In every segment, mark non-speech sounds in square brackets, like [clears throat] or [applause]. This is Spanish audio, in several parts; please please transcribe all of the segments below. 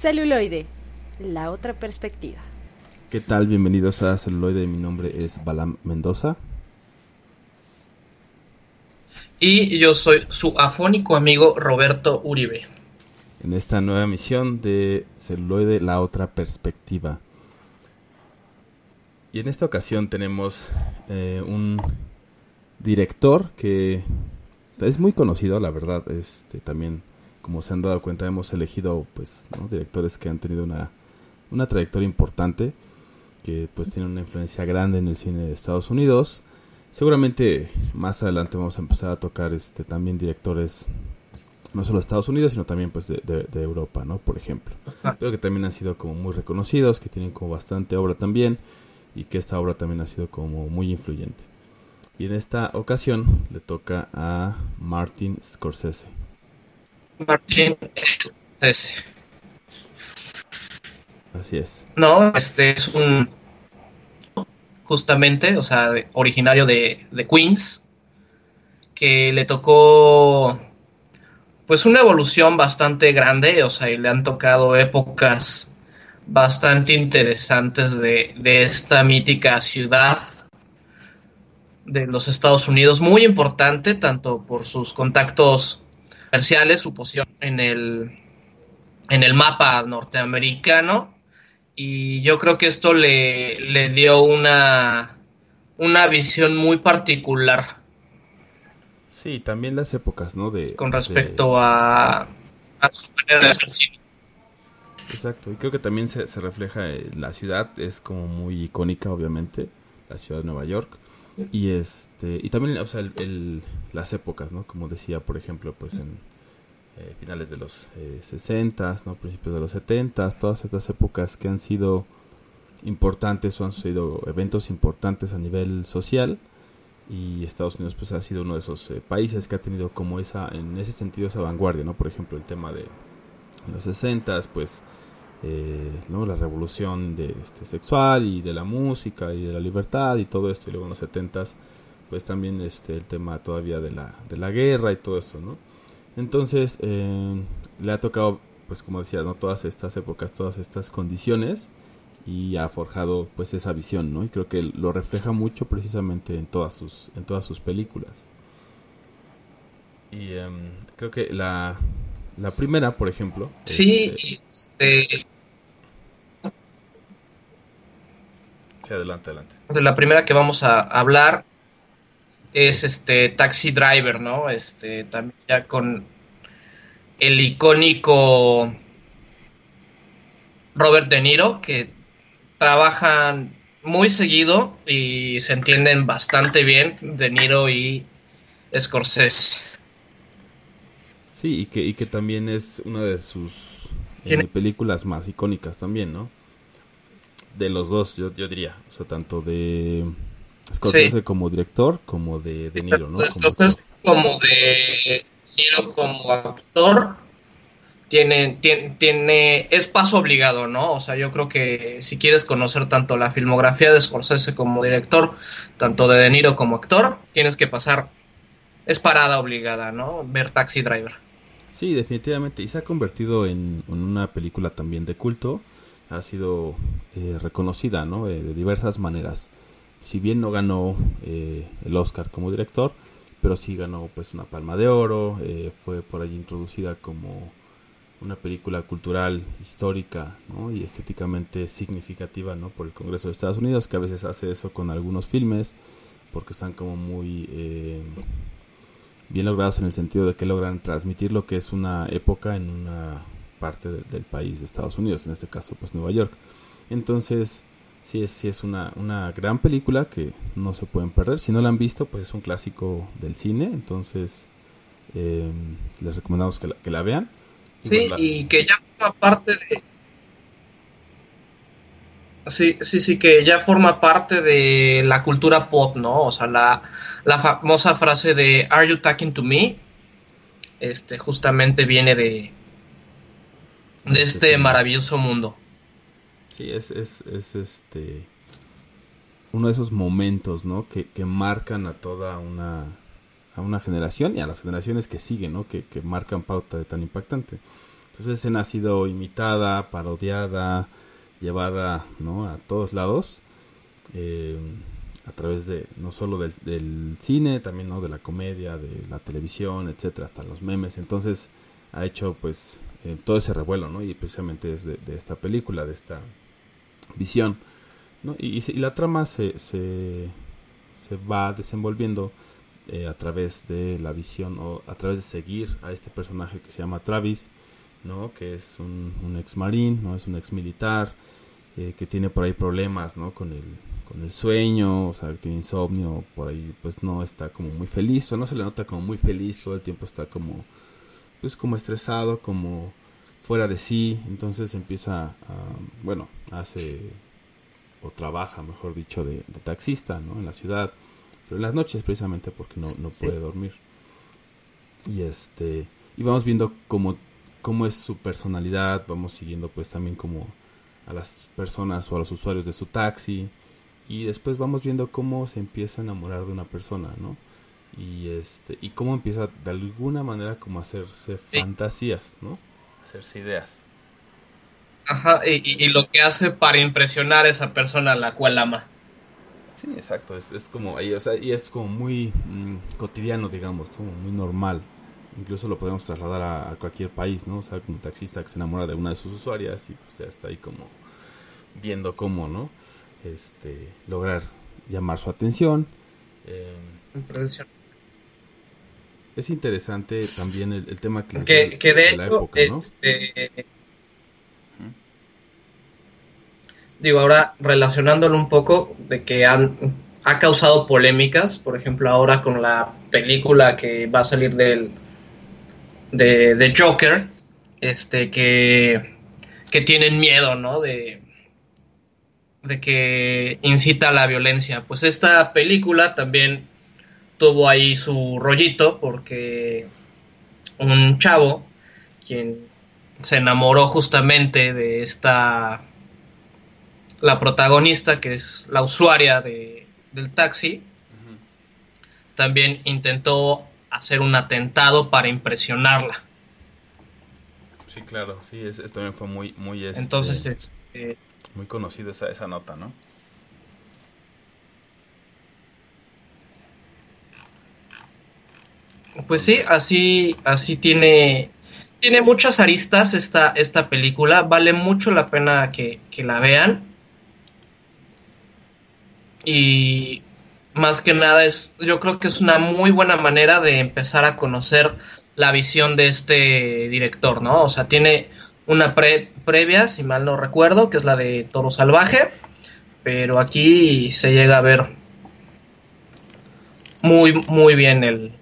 Celuloide, la otra perspectiva. ¿Qué tal? Bienvenidos a Celuloide. Mi nombre es Balam Mendoza. Y yo soy su afónico amigo Roberto Uribe. En esta nueva misión de Celuloide, la otra perspectiva. Y en esta ocasión tenemos eh, un director que es muy conocido, la verdad. Este, también, como se han dado cuenta, hemos elegido pues directores que han tenido una, una trayectoria importante, que pues tienen una influencia grande en el cine de Estados Unidos. Seguramente más adelante vamos a empezar a tocar este también directores no solo de Estados Unidos, sino también pues de, de, Europa, ¿no? Por ejemplo. Creo que también han sido como muy reconocidos, que tienen como bastante obra también y que esta obra también ha sido como muy influyente. Y en esta ocasión le toca a Martin Scorsese. Martin Scorsese. Así es. No, este es un justamente, o sea, originario de, de Queens, que le tocó pues una evolución bastante grande, o sea, y le han tocado épocas bastante interesantes de, esta mítica ciudad de los Estados Unidos, muy importante tanto por sus contactos comerciales, su posición en el, en el mapa norteamericano, y yo creo que esto le, le dio una, una visión muy particular. Sí, también las épocas, ¿no? De, con respecto a, a su manera. Exacto, y creo que también se, refleja en la ciudad, es como muy icónica obviamente, la ciudad de Nueva York. Y este y también, o sea, el, las épocas, ¿no? Como decía, por ejemplo, pues en eh, finales de los eh, 60, ¿no? Principios de los 70, todas estas épocas que han sido importantes o han sucedido eventos importantes a nivel social y Estados Unidos pues ha sido uno de esos eh, países que ha tenido como esa en ese sentido esa vanguardia, ¿no? Por ejemplo, el tema de los 60 pues eh, ¿no? la revolución de, este, sexual y de la música y de la libertad y todo esto y luego en los 70 pues también este el tema todavía de la, de la guerra y todo esto no entonces eh, le ha tocado pues como decía no todas estas épocas todas estas condiciones y ha forjado pues esa visión no y creo que lo refleja mucho precisamente en todas sus en todas sus películas y em, creo que la la primera, por ejemplo. Sí, este... Sí, adelante, adelante. De la primera que vamos a hablar es este Taxi Driver, ¿no? Este, también ya con el icónico Robert De Niro, que trabajan muy seguido y se entienden bastante bien, De Niro y Scorsese. Sí, y que, y que también es una de sus eh, películas más icónicas también, ¿no? De los dos, yo, yo diría. O sea, tanto de Scorsese como director, como de De Niro, ¿no? Scorsese como, de Niro como actor, tiene, tiene, tiene, es paso obligado, ¿no? O sea, yo creo que si quieres conocer tanto la filmografía de Scorsese como director, tanto de De Niro como actor, tienes que pasar, es parada obligada, ¿no? Ver Taxi Driver. Sí, definitivamente. Y se ha convertido en, una película también de culto. Ha sido eh, reconocida, ¿no? Eh, de diversas maneras. Si bien no ganó eh, el Oscar como director, pero sí ganó pues una palma de oro. fue por allí introducida como una película cultural, histórica, ¿no? Y estéticamente significativa, ¿no? Por el Congreso de Estados Unidos, que a veces hace eso con algunos filmes, porque están como muy bien logrados en el sentido de que logran transmitir lo que es una época en una parte del país de Estados Unidos, en este caso pues Nueva York. Entonces, sí es, sí es una, una gran película que no se pueden perder. Si no la han visto, pues es un clásico del cine, entonces eh, les recomendamos que la, que la vean. sí, y que ya forma parte de... Sí, sí, sí, que ya forma parte de la cultura pop, ¿no? O sea, la, la famosa frase de Are you talking to me? Este justamente viene de de este maravilloso mundo. Sí, es, es, es este uno de esos momentos, ¿no? Que, que, marcan a toda una a una generación y a las generaciones que siguen, ¿no? Que, que marcan pauta de tan impactante. Entonces esa escena ha sido imitada, parodiada, llevada ¿no? a todos lados. Eh, a través de no solo del, cine, también no de la comedia, de la televisión, etcétera, hasta los memes. Entonces ha hecho pues eh, todo ese revuelo, ¿no? Y precisamente es de, esta película, de esta visión, ¿no? Y, la trama se, se, va desenvolviendo eh, a través de la visión o a través de seguir a este personaje que se llama Travis, ¿no? Que es un, un ex marín, ¿no? Es un ex militar eh, que tiene por ahí problemas, ¿no? Con el con el sueño, o sea, tiene insomnio, por ahí pues no está como muy feliz, o no se le nota como muy feliz, todo el tiempo está como, pues como estresado, como fuera de sí, entonces empieza a, bueno, hace o trabaja, mejor dicho, de, taxista, ¿no? En la ciudad, pero en las noches precisamente porque no, no puede dormir. Y este, y vamos viendo cómo, cómo es su personalidad, vamos siguiendo pues también como a las personas o a los usuarios de su taxi, y después vamos viendo cómo se empieza a enamorar de una persona, ¿no? Y este y cómo empieza de alguna manera como a hacerse fantasías, ¿no? Hacerse ideas. Ajá, y, lo que hace para impresionar a esa persona a la cual ama. Sí, exacto, es, es como, o sea, y es como muy mm, cotidiano, digamos, como muy normal. Incluso lo podemos trasladar a, cualquier país, ¿no? O sea, como un taxista que se enamora de una de sus usuarias y pues ya está ahí como viendo cómo, ¿no? este, lograr llamar su atención. Eh, es interesante también el, tema que, que, de, hecho, este, digo, ahora relacionándolo un poco de que han, ha causado polémicas, por ejemplo, ahora con la película que va a salir del de, de Joker, este que, que tienen miedo, ¿no? De, de que incita a la violencia. Pues esta película también tuvo ahí su rollito porque un chavo quien se enamoró justamente de esta la protagonista que es la usuaria de, del taxi también intentó hacer un atentado para impresionarla sí claro sí es, también fue muy muy este, entonces este muy conocida esa, esa nota, ¿no? Pues sí, así, así tiene, tiene muchas aristas esta, esta película. Vale mucho la pena que, que la vean. Y más que nada es, yo creo que es una muy buena manera de empezar a conocer la visión de este director, ¿no? O sea, tiene una previa, si mal no recuerdo, que es la de Toro Salvaje, pero aquí se llega a ver muy, muy bien el...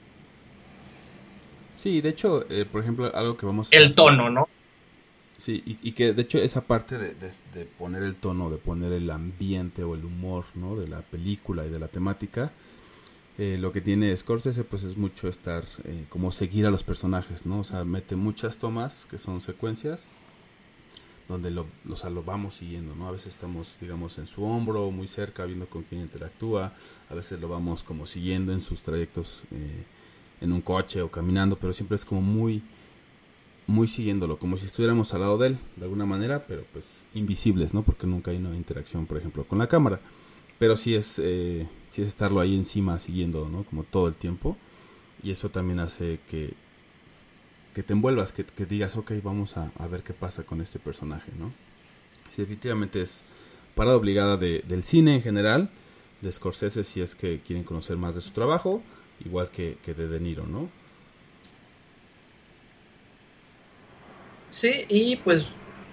Sí, de hecho, eh, por ejemplo, algo que vamos... El tono, ¿no? Sí, y, que de hecho esa parte de, poner el tono, de poner el ambiente o el humor, ¿no? De la película y de la temática, eh, lo que tiene Scorsese pues es mucho estar eh, como seguir a los personajes, ¿no? O sea, mete muchas tomas que son secuencias donde lo, lo vamos siguiendo, ¿no? A veces estamos, digamos, en su hombro, muy cerca, viendo con quién interactúa, a veces lo vamos como siguiendo en sus trayectos eh, en un coche o caminando, pero siempre es como muy, muy siguiéndolo, como si estuviéramos al lado de él, de alguna manera, pero pues invisibles, ¿no? Porque nunca hay una interacción, por ejemplo, con la cámara. Pero sí es, eh, sí es estarlo ahí encima siguiendo, ¿no? Como todo el tiempo. Y eso también hace que, que te envuelvas, que, digas, ok, vamos a, ver qué pasa con este personaje, ¿no? Sí, definitivamente es parada obligada de, del cine en general, de Scorsese si es que quieren conocer más de su trabajo, igual que, que de De Niro, ¿no? Sí, y pues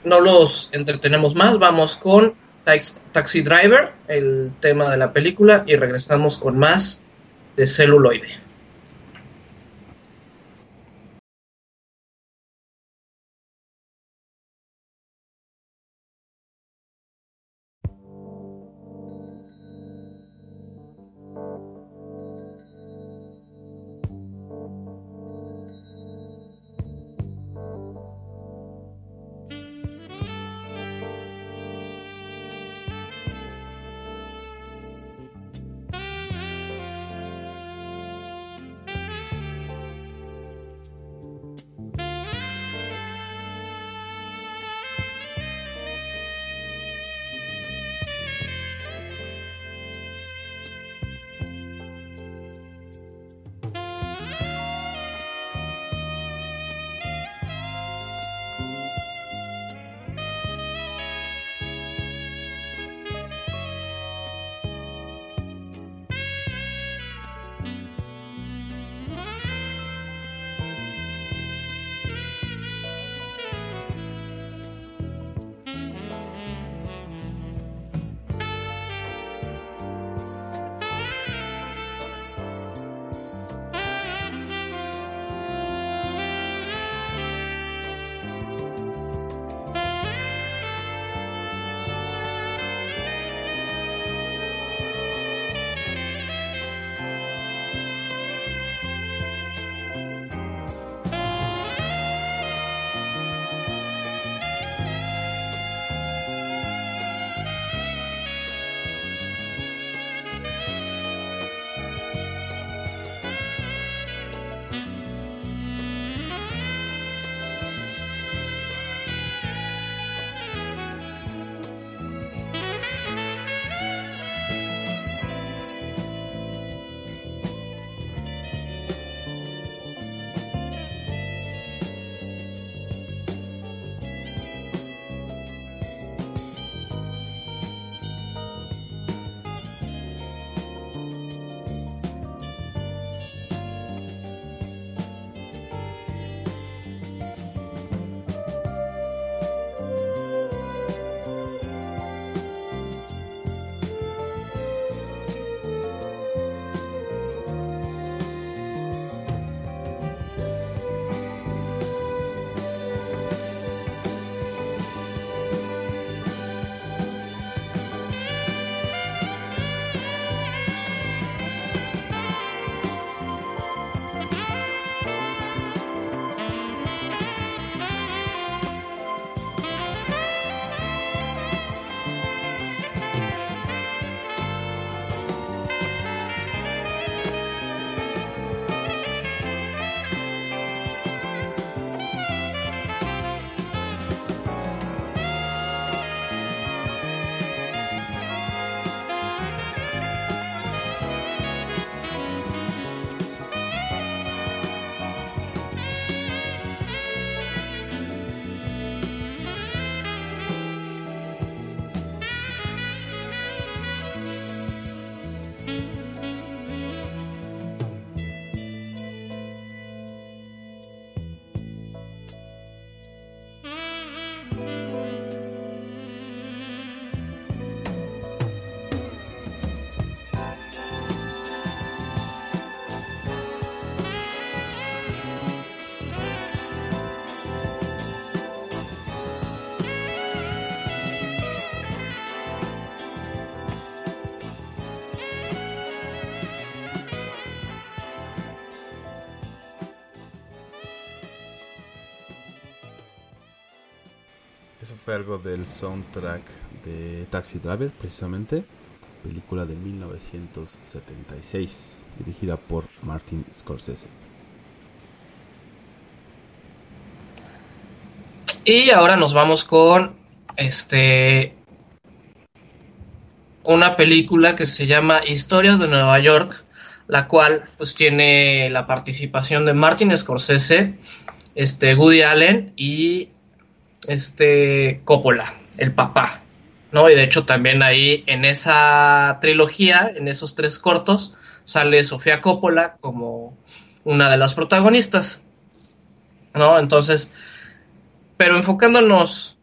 no los entretenemos más, vamos con Taxi Driver, el tema de la película, y regresamos con más de celuloide. Fue del soundtrack de Taxi Driver, precisamente, película de 1976, dirigida por Martin Scorsese. Y ahora nos vamos con este una película que se llama Historias de Nueva York, la cual pues tiene la participación de Martin Scorsese, este Woody Allen y este Coppola, el papá. ¿no? Y de hecho también ahí en esa trilogía, en esos tres cortos, sale Sofía Coppola como una de las protagonistas. ¿No? Entonces, pero enfocándonos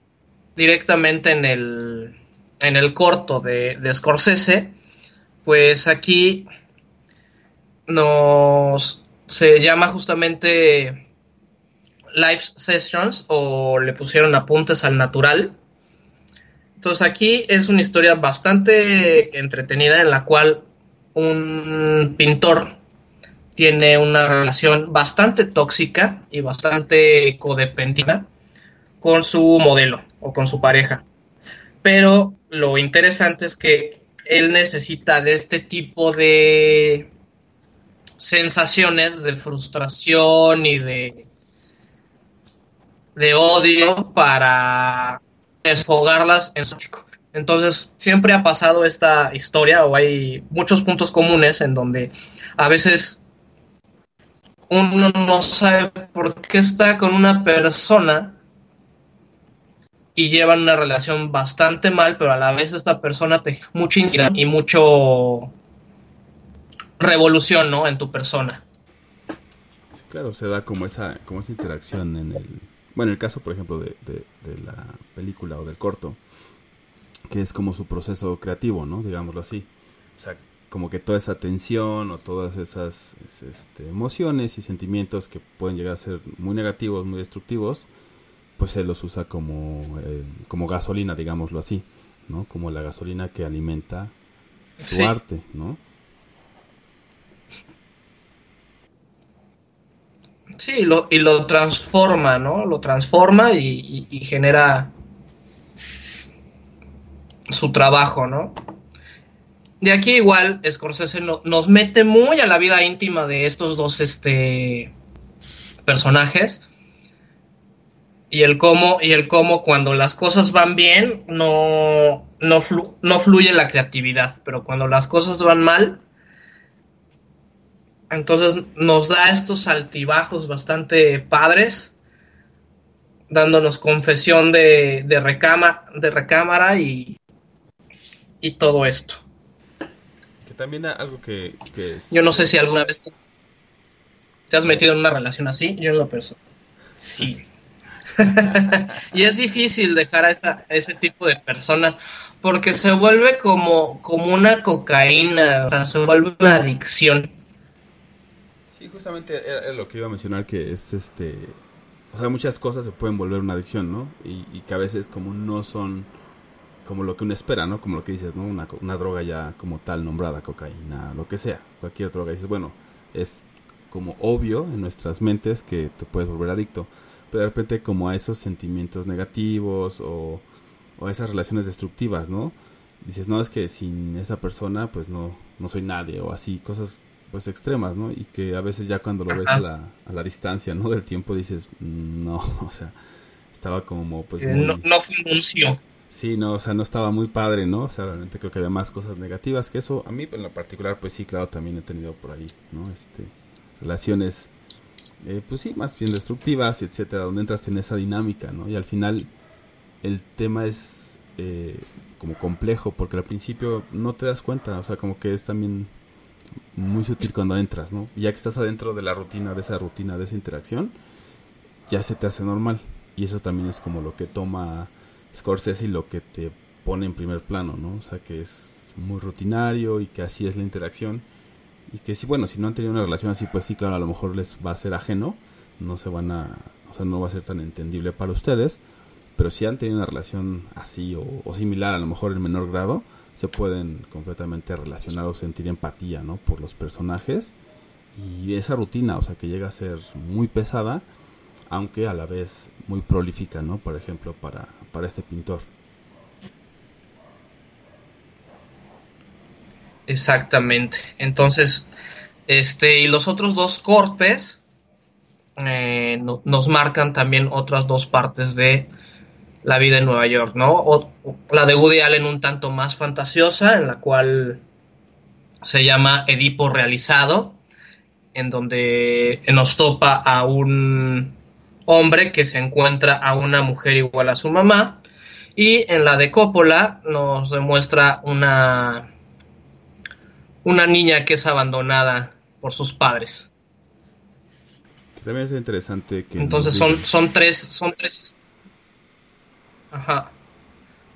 directamente en el, en el corto de, de Scorsese, pues aquí nos se llama justamente Live Sessions o le pusieron apuntes al natural. Entonces aquí es una historia bastante entretenida en la cual un pintor tiene una relación bastante tóxica y bastante codependiente con su modelo o con su pareja. Pero lo interesante es que él necesita de este tipo de sensaciones de frustración y de, de odio para desfogarlas en su chico. Entonces, siempre ha pasado esta historia o hay muchos puntos comunes en donde a veces uno no sabe por qué está con una persona y llevan una relación bastante mal, pero a la vez esta persona te mucha y mucho revolución, ¿no? En tu persona. claro, se da como esa, como esa interacción en el, bueno, en el caso, por ejemplo, de, de, la película o del corto, que es como su proceso creativo, ¿no? Digámoslo así. O sea, como que toda esa tensión o todas esas este, emociones y sentimientos que pueden llegar a ser muy negativos, muy destructivos, pues se los usa como, eh, como gasolina, digámoslo así, ¿no? Como la gasolina que alimenta su arte, ¿no? Sí, lo, y lo transforma, ¿no? Lo transforma y, genera su trabajo, ¿no? De aquí igual Scorsese nos mete muy a la vida íntima de estos dos este, personajes y el cómo y el cómo cuando las cosas van bien no no, no fluye la creatividad, pero cuando las cosas van mal entonces nos da estos altibajos bastante padres, dándonos confesión de, de, recama, de recámara y, y todo esto. Que también algo que, Yo no sé si alguna vez te, has metido en una relación así, yo en lo personal. Sí. [laughs] y es difícil dejar a, esa, a ese tipo de personas porque se vuelve como, como una cocaína, o sea, se vuelve una adicción Sí, justamente era, lo que iba a mencionar, que es este... O sea, muchas cosas se pueden volver una adicción, ¿no? Y, que a veces como no son como lo que uno espera, ¿no? Como lo que dices, ¿no? Una, una droga ya como tal nombrada, cocaína, lo que sea, cualquier droga. dices, bueno, es como obvio en nuestras mentes que te puedes volver adicto. Pero de repente como a esos sentimientos negativos o, o a esas relaciones destructivas, ¿no? Dices, no, es que sin esa persona pues no, no soy nadie o así, cosas pues extremas, ¿no? Y que a veces ya cuando lo ves a la, a la distancia, ¿no? Del tiempo dices, mm, no, [laughs] o sea, estaba como pues... Eh, no, no funcionó. Sí, no, o sea, no estaba muy padre, ¿no? O sea, realmente creo que había más cosas negativas que eso. A mí en lo particular, pues sí, claro, también he tenido por ahí, ¿no? Este, relaciones, eh, pues sí, más bien destructivas, etcétera, donde entras en esa dinámica, ¿no? Y al final el tema es eh, como complejo, porque al principio no te das cuenta, o sea, como que es también muy sutil cuando entras, ¿no? ya que estás adentro de la rutina, de esa rutina, de esa interacción, ya se te hace normal. Y eso también es como lo que toma Scorsese y lo que te pone en primer plano, ¿no? O sea, que es muy rutinario y que así es la interacción. Y que sí, bueno, si no han tenido una relación así, pues sí, claro, a lo mejor les va a ser ajeno. No se van a, o sea, no va a ser tan entendible para ustedes. Pero si han tenido una relación así o, o similar, a lo mejor en menor grado, se pueden completamente relacionar o sentir empatía, ¿no? Por los personajes. Y esa rutina, o sea, que llega a ser muy pesada, aunque a la vez muy prolífica, ¿no? Por ejemplo, para, para este pintor. Exactamente. Entonces, este, y los otros dos cortes eh, nos marcan también otras dos partes de la vida en Nueva York, ¿no? la de Woody Allen un tanto más fantasiosa, en la cual se llama Edipo realizado, en donde nos topa a un hombre que se encuentra a una mujer igual a su mamá, y en la de Coppola nos demuestra una, una niña que es abandonada por sus padres. También es interesante que... Entonces son, son tres, son tres Ajá.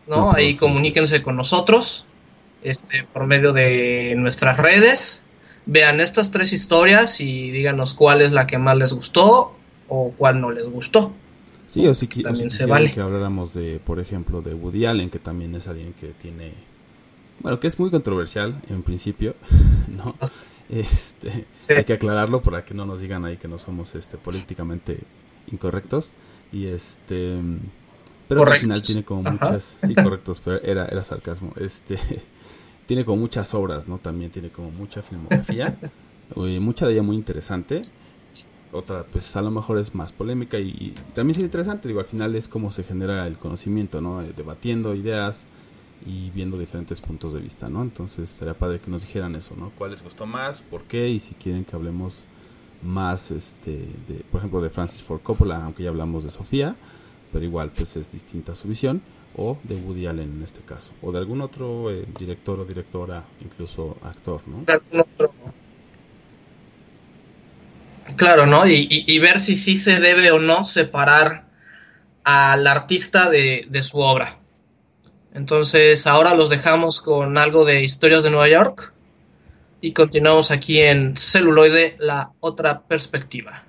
¿No? Ahí comuníquense con nosotros este, por medio de nuestras redes. Vean estas tres historias y díganos cuál es la que más les gustó o cuál no les gustó. Sí, o si, también se vale. que habláramos de, por ejemplo, de Woody Allen, que también es alguien que tiene, bueno, que es muy controversial en principio, [laughs] ¿no? Este, hay que aclararlo para que no nos digan ahí que no somos, este, políticamente incorrectos y este pero al final tiene como muchas, sí, [laughs] correctos, pero era, era sarcasmo. Este, [laughs] tiene como muchas obras, ¿no? También tiene como mucha filmografía, [laughs] mucha de ella muy interesante. Otra, pues a lo mejor es más polémica y, también es interesante, digo, al final es como se genera el conocimiento, ¿no? Eh, debatiendo ideas y viendo diferentes puntos de vista, ¿no? Entonces sería padre que nos dijeran eso, ¿no? ¿Cuál les gustó más? ¿Por qué? Y si quieren que hablemos más, este, de, por ejemplo, de Francis Ford Coppola, aunque ya hablamos de Sofía, pero igual pues es distinta su visión, o de Woody Allen en este caso, o de algún otro eh, director o directora, incluso actor, ¿no? Claro, ¿no? Y, ver si sí se debe o no separar al artista de, de su obra. Entonces ahora los dejamos con algo de historias de Nueva York y continuamos aquí en celuloide, la otra perspectiva.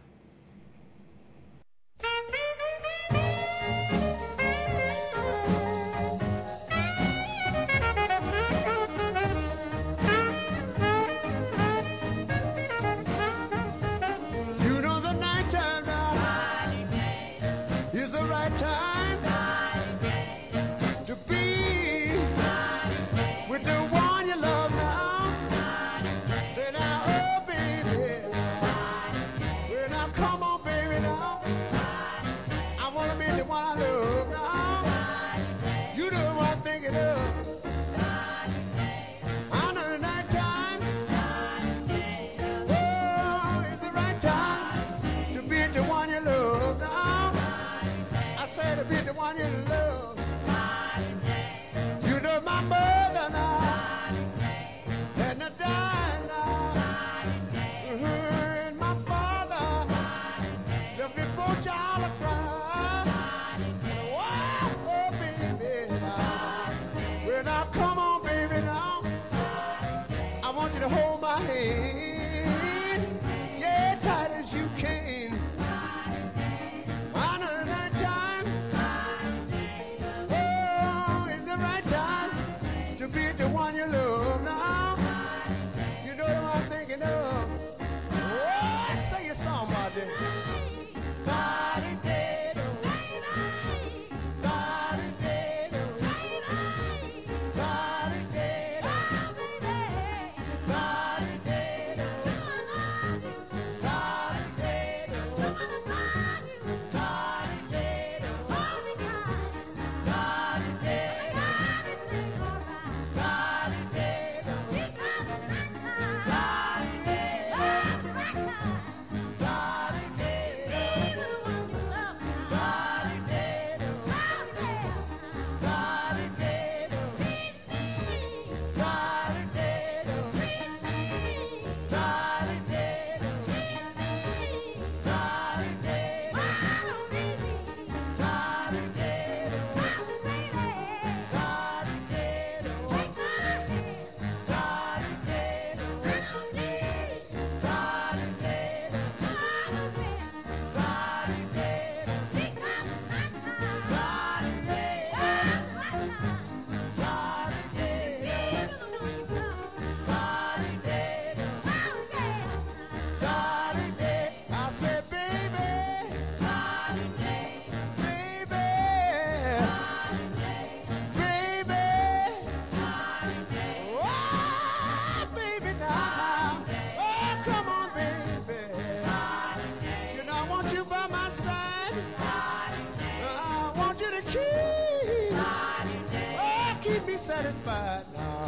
Satisfied now.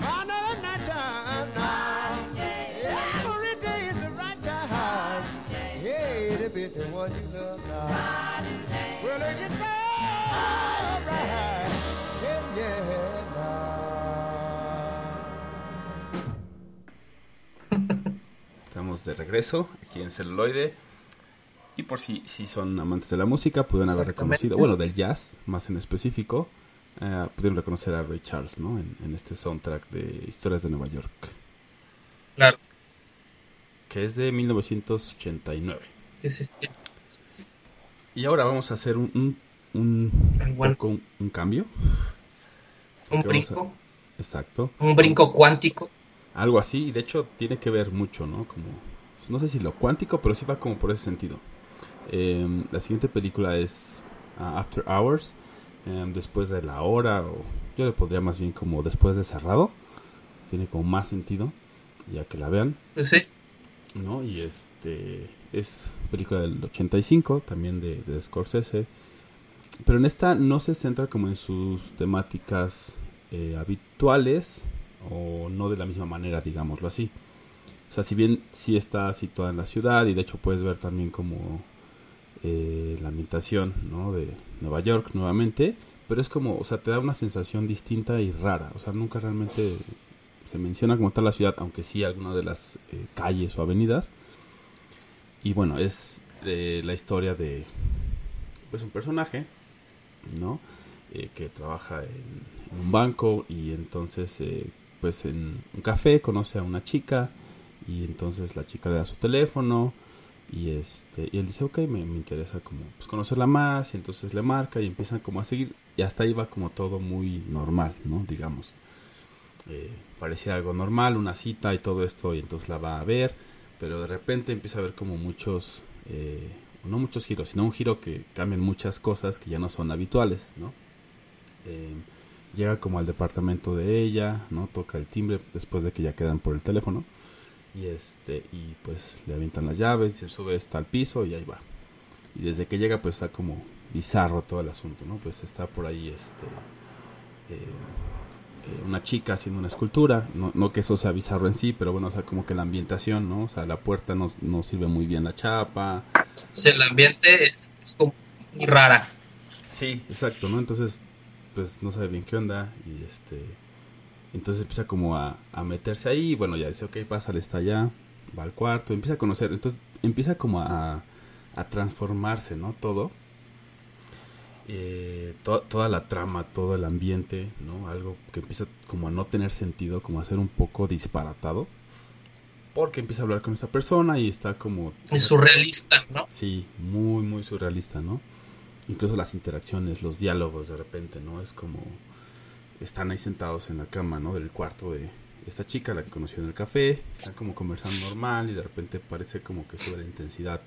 I know it's not time now. Every day is the right time. Yeah, to be the one you love now. Well, it's all right. Yeah, yeah, now. Estamos de regreso aquí en celuloide. Y por si, si son amantes de la música, pudieron haber reconocido, bueno, del jazz más en específico, eh, pudieron reconocer a Ray Charles, ¿no? En, en este soundtrack de Historias de Nueva York, Claro. que es de 1989. Sí, sí, sí. Y ahora vamos a hacer un, un, un, Bueno. poco un- un cambio. Un a- brinco. Exacto. Un brinco cuántico. Algo así, y de hecho tiene que ver mucho, ¿no? Como, no sé si lo cuántico, pero sí va como por ese sentido. Eh, la siguiente película es ah, After Hours, eh, después de la hora, o yo le pondría más bien como después de cerrado. Tiene como más sentido, ya que la vean, sí. ¿no? Y este es película del 85, también de, de Scorsese. Pero en esta no se centra como en sus temáticas eh, habituales o no de la misma manera, digámoslo así. O sea, si bien sí está situada en la ciudad y de hecho puedes ver también como eh, la ambientación de Nueva York nuevamente, pero es como, o sea, te da una sensación distinta y rara. O sea, nunca realmente se menciona como tal la ciudad, aunque sí algunas de las eh, calles o avenidas. Y bueno, es eh, la historia de pues un personaje, ¿no? Eh, que trabaja en, en un banco y entonces eh, pues en un café conoce a una chica y entonces la chica le da su teléfono y este y él dice ok me, me interesa como pues conocerla más y entonces le marca y empiezan como a seguir y hasta ahí va como todo muy normal no digamos eh, parecía algo normal una cita y todo esto y entonces la va a ver pero de repente empieza a ver como muchos eh, no muchos giros sino un giro que cambian muchas cosas que ya no son habituales no Eh, llega como al departamento de ella no toca el timbre después de que ya quedan por el teléfono y este y pues le avientan las llaves se sube hasta el piso y ahí va y desde que llega pues está como bizarro todo el asunto no pues está por ahí este eh, eh, una chica haciendo una escultura no, no que eso sea bizarro en sí pero bueno o sea como que la ambientación no o sea la puerta no, no sirve muy bien la chapa sea, el ambiente es, es como muy rara. Sí, exacto, ¿no? Entonces, pues no sabe bien qué onda y este... Entonces empieza como a, a meterse ahí y bueno, ya dice, ok, pásale, está allá, va al cuarto, empieza a conocer, entonces empieza como a, a transformarse, ¿no? Todo. Eh, to- toda la trama, todo el ambiente, ¿no? Algo que empieza como a no tener sentido, como a ser un poco disparatado. Porque empieza a hablar con esa persona y está como... Es surrealista, ¿no? Sí, muy, muy surrealista, ¿no? Incluso las interacciones, los diálogos de repente, ¿no? Es como... Están ahí sentados en la cama, ¿no? Del cuarto de esta chica, la que conoció en el café. Están como conversando normal y de repente parece como que sube la intensidad.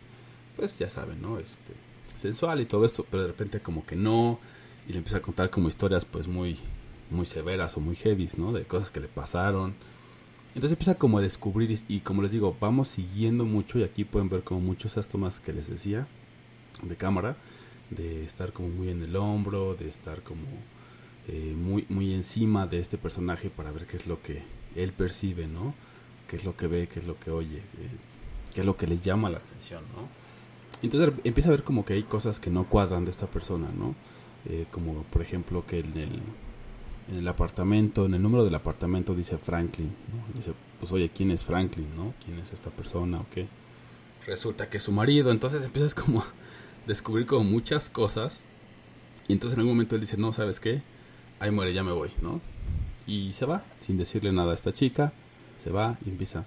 Pues ya saben, ¿no? Este... Sensual y todo esto, pero de repente como que no. Y le empieza a contar como historias pues muy... Muy severas o muy heavies, ¿no? De cosas que le pasaron. Entonces empieza como a descubrir y, como les digo, vamos siguiendo mucho y aquí pueden ver como muchas esas tomas que les decía de cámara, de estar como muy en el hombro, de estar como eh, muy, muy encima de este personaje para ver qué es lo que él percibe, ¿no? Qué es lo que ve, qué es lo que oye, eh, qué es lo que les llama la atención, ¿no? Entonces empieza a ver como que hay cosas que no cuadran de esta persona, ¿no? Eh, como por ejemplo que en el, en el apartamento, en el número del apartamento dice Franklin, ¿no? Dice, pues oye, ¿quién es Franklin, no? ¿Quién es esta persona o qué? Resulta que es su marido, entonces empiezas como a descubrir como muchas cosas y entonces en algún momento él dice, no, ¿sabes qué? Ahí muere, ya me voy, ¿no? Y se va, sin decirle nada a esta chica, se va y empieza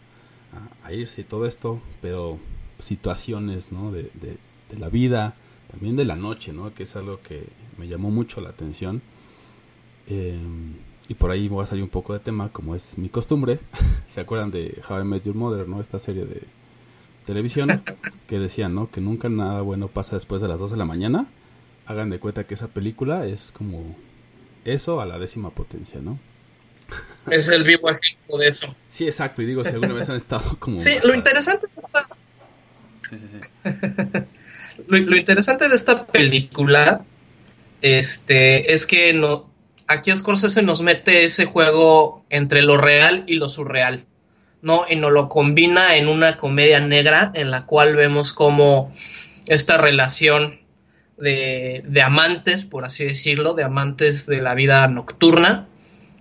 a, irse y todo esto, pero situaciones, ¿no? De, de, de la vida, también de la noche, ¿no? Que es algo que me llamó mucho la atención. Eh, y por ahí voy a salir un poco de tema, como es mi costumbre. [laughs] ¿Se acuerdan de How I Met Your Mother, no? Esta serie de televisión que decían, ¿no? Que nunca nada bueno pasa después de las 2 de la mañana. Hagan de cuenta que esa película es como eso a la décima potencia, ¿no? Es el vivo ejemplo de eso. Sí, exacto. Y digo, si alguna vez han estado como... Sí, lo interesante de esta, Sí, sí, sí. [laughs] lo, lo interesante de esta película este, es que no, aquí Scorsese nos mete ese juego entre lo real y lo surreal, ¿no? Y nos lo combina en una comedia negra en la cual vemos como esta relación de, de amantes, por así decirlo, de amantes de la vida nocturna,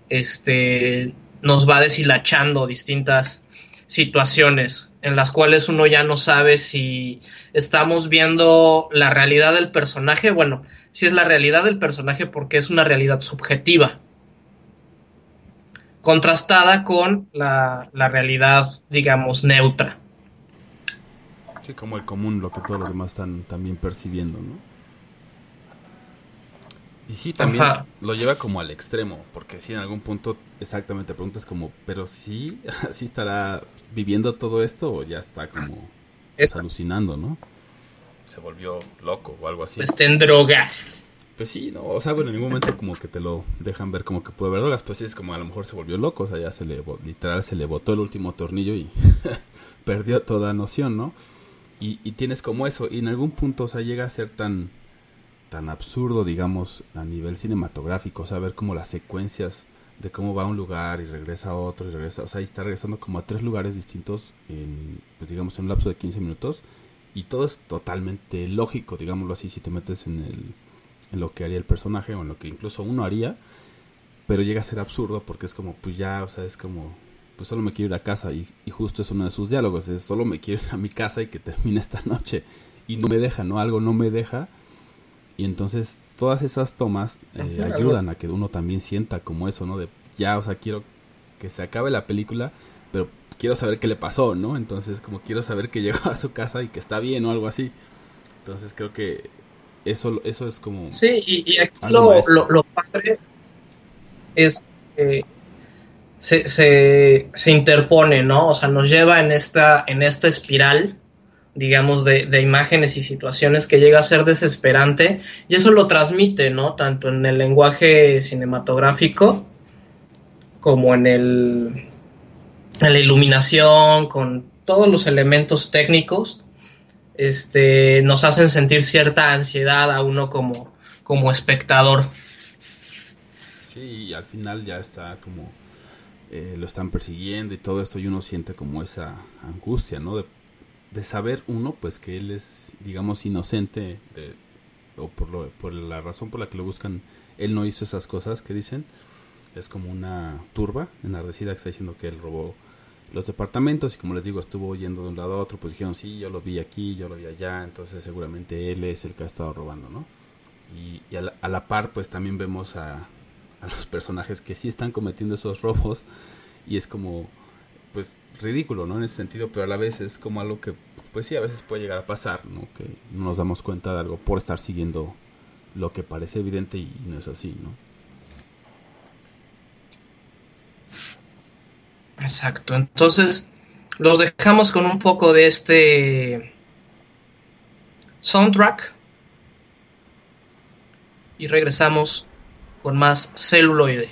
este, nos va deshilachando distintas situaciones en las cuales uno ya no sabe si estamos viendo la realidad del personaje, bueno, si es la realidad del personaje porque es una realidad subjetiva, contrastada con la, la realidad, digamos, neutra. Sí, como el común, lo que todos los demás están también percibiendo, ¿no? Y sí, también Ajá. lo lleva como al extremo, porque sí, en algún punto exactamente preguntas como, pero sí, [laughs] sí estará viviendo todo esto o ya está como Es, alucinando, ¿no? Se volvió loco o algo así. está en drogas. Pues sí, no, o sea, bueno, en ningún momento como que te lo dejan ver como que puede haber drogas, pues sí es como a lo mejor se volvió loco, o sea, ya se le, literal se le botó el último tornillo y [laughs] perdió toda noción, ¿no? Y, y tienes como eso, y en algún punto, o sea, llega a ser tan, tan absurdo, digamos, a nivel cinematográfico, o sea, ver como las secuencias de cómo va a un lugar y regresa a otro y regresa, o sea, y está regresando como a tres lugares distintos en, pues digamos, en un lapso de 15 minutos, y todo es totalmente lógico, digámoslo así, si te metes en el lo que haría el personaje o en lo que incluso uno haría, pero llega a ser absurdo porque es como, pues ya, o sea, es como, pues solo me quiero ir a casa y, y justo es uno de sus diálogos, es solo me quiero ir a mi casa y que termine esta noche y no me deja, ¿no? Algo no me deja y entonces todas esas tomas eh, ayudan a que uno también sienta como eso, ¿no? De ya, o sea, quiero que se acabe la película, pero quiero saber qué le pasó, ¿no? Entonces como quiero saber que [laughs] llegó a su casa y que está bien o algo así. Entonces creo que eso, eso es como... Sí, y, y aquí lo, lo padre es que se, se, se interpone, ¿no? O sea, nos lleva en esta, en esta espiral, digamos, de, de imágenes y situaciones que llega a ser desesperante, y eso lo transmite, ¿no? Tanto en el lenguaje cinematográfico como en el la iluminación, con todos los elementos técnicos este, nos hacen sentir cierta ansiedad a uno como, como espectador. Sí, y al final ya está como eh, lo están persiguiendo y todo esto y uno siente como esa angustia, ¿no? De saber uno pues que él es, digamos, inocente o por, lo, por la razón por la que lo buscan, él no hizo esas cosas que dicen. Es como una turba enardecida que está diciendo que él robó los departamentos y como les digo estuvo yendo de un lado a otro pues dijeron sí yo lo vi aquí yo lo vi allá entonces seguramente él es el que ha estado robando no y, y a, la, a, la, par pues también vemos a, a, los personajes que sí están cometiendo esos robos y es como pues ridículo no en ese sentido pero a la vez es como algo que pues sí a veces puede llegar a pasar no que no nos damos cuenta de algo por estar siguiendo lo que parece evidente y no es así no Exacto, entonces los dejamos con un poco de este soundtrack y regresamos con más celuloide.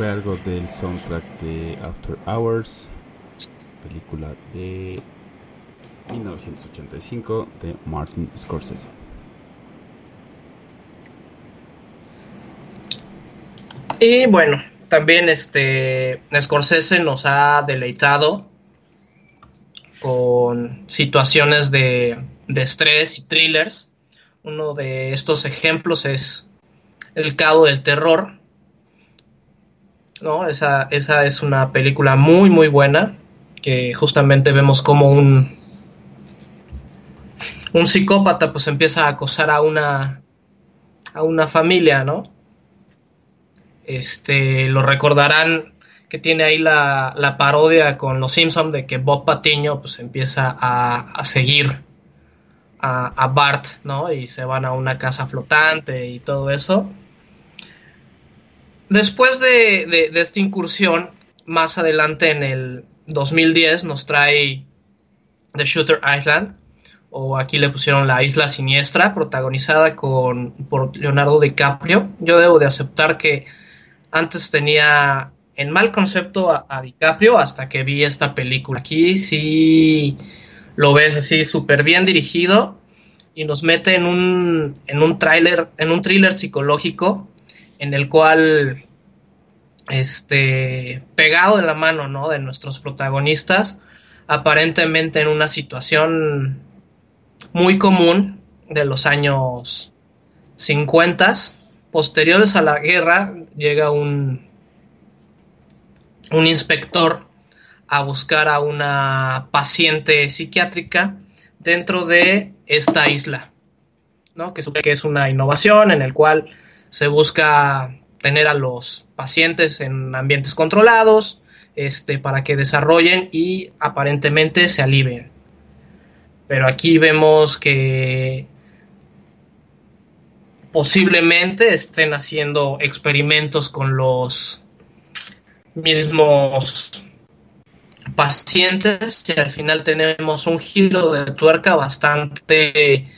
Fue algo del soundtrack de After Hours, película de 1985 de Martin Scorsese. Y bueno, también este Scorsese nos ha deleitado con situaciones de, de estrés y thrillers. Uno de estos ejemplos es El Cabo del Terror. ¿No? Esa, esa es una película muy muy buena. Que justamente vemos como un, un psicópata pues empieza a acosar a una a una familia, ¿no? Este, lo recordarán que tiene ahí la, la parodia con los Simpsons de que Bob Patiño pues empieza a, a seguir a, a, Bart, ¿no? Y se van a una casa flotante y todo eso. Después de, de, esta incursión, más adelante en el 2010 nos trae The Shooter Island, o aquí le pusieron La Isla Siniestra, protagonizada con, por Leonardo DiCaprio. Yo debo de aceptar que antes tenía en mal concepto a, a DiCaprio hasta que vi esta película. Aquí sí lo ves así súper bien dirigido y nos mete en un, en un tráiler, en un thriller psicológico en el cual este pegado de la mano ¿no? de nuestros protagonistas aparentemente en una situación muy común de los años 50 posteriores a la guerra llega un un inspector a buscar a una paciente psiquiátrica dentro de esta isla, ¿no? Que que es una innovación en el cual se busca tener a los pacientes en ambientes controlados, este, para que desarrollen y aparentemente se alivien. Pero aquí vemos que posiblemente estén haciendo experimentos con los mismos pacientes y al final tenemos un giro de tuerca bastante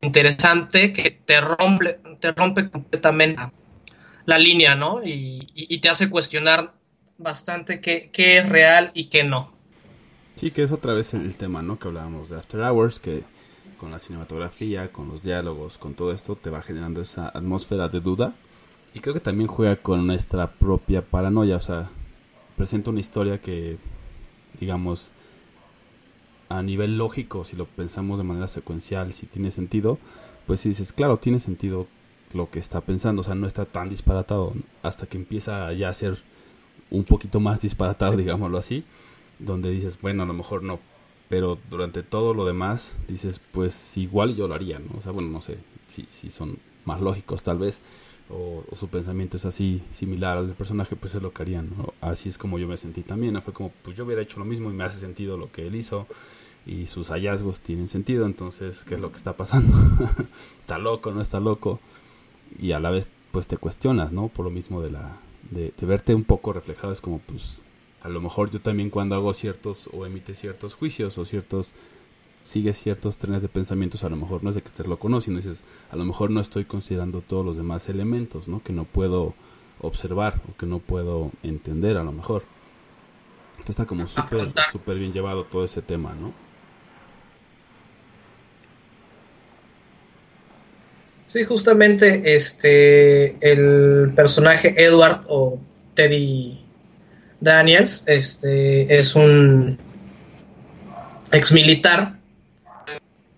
interesante que te rompe, te rompe completamente la línea, ¿no? Y, y, y te hace cuestionar bastante qué, qué, es real y qué no. Sí, que es otra vez el, tema, ¿no? Que hablábamos de After Hours, que con la cinematografía, con los diálogos, con todo esto, te va generando esa atmósfera de duda y creo que también juega con nuestra propia paranoia, o sea, presenta una historia que, digamos, a nivel lógico, si lo pensamos de manera secuencial, si tiene sentido, pues si dices, claro, tiene sentido lo que está pensando, o sea, no está tan disparatado hasta que empieza ya a ser un poquito más disparatado, [laughs] digámoslo así, donde dices, bueno, a lo mejor no, pero durante todo lo demás dices, pues igual yo lo haría, ¿no? O sea, bueno, no sé si, si son más lógicos tal vez, o, o, su pensamiento es así similar al del personaje, pues es lo que harían. ¿no? Así es como yo me sentí también. Fue como, pues yo hubiera hecho lo mismo y me hace sentido lo que él hizo y sus hallazgos tienen sentido. Entonces, ¿qué es lo que está pasando? [laughs] ¿Está loco? ¿No está loco? Y a la vez, pues te cuestionas, ¿no? Por lo mismo de la de, de verte un poco reflejado. Es como, pues, a lo mejor yo también cuando hago ciertos o emite ciertos juicios o ciertos sigues ciertos trenes de pensamientos, a lo mejor no es de que estés loco, no, sino dices, a lo mejor no estoy considerando todos los demás elementos, ¿no? Que no puedo observar o que no puedo entender a lo mejor. Entonces está como súper, súper bien llevado todo ese tema, ¿no? Sí, justamente este el personaje Edward o Teddy Daniels este es un ex militar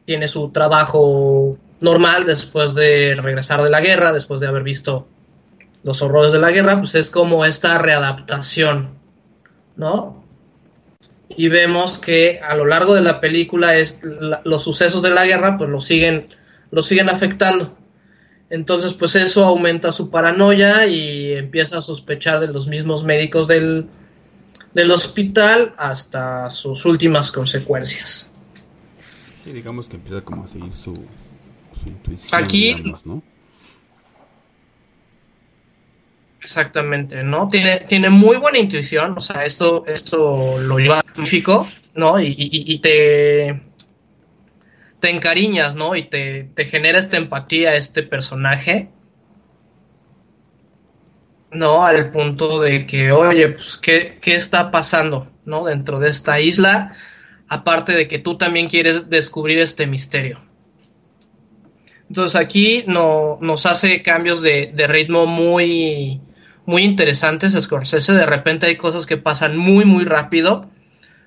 tiene su trabajo normal después de regresar de la guerra, después de haber visto los horrores de la guerra, pues es como esta readaptación, ¿no? Y vemos que a lo largo de la película es los sucesos de la guerra, pues lo siguen, lo siguen afectando. Entonces, pues eso aumenta su paranoia y empieza a sospechar de los mismos médicos del, del hospital hasta sus últimas consecuencias. Sí, digamos que empieza como a seguir su, su intuición. Aquí, digamos, ¿no? Exactamente, ¿no? Tiene, tiene muy buena intuición, o sea, esto, esto lo lleva magnífico, ¿no? Y, y, y, te, te encariñas, ¿no? Y te, te genera esta empatía a este personaje. ¿no? Al punto de que, oye, pues, ¿qué, qué está pasando, ¿no? Dentro de esta isla, aparte de que tú también quieres descubrir este misterio. Entonces aquí no, nos hace cambios de, de ritmo muy, muy interesantes. Scorsese, de repente hay cosas que pasan muy, muy rápido,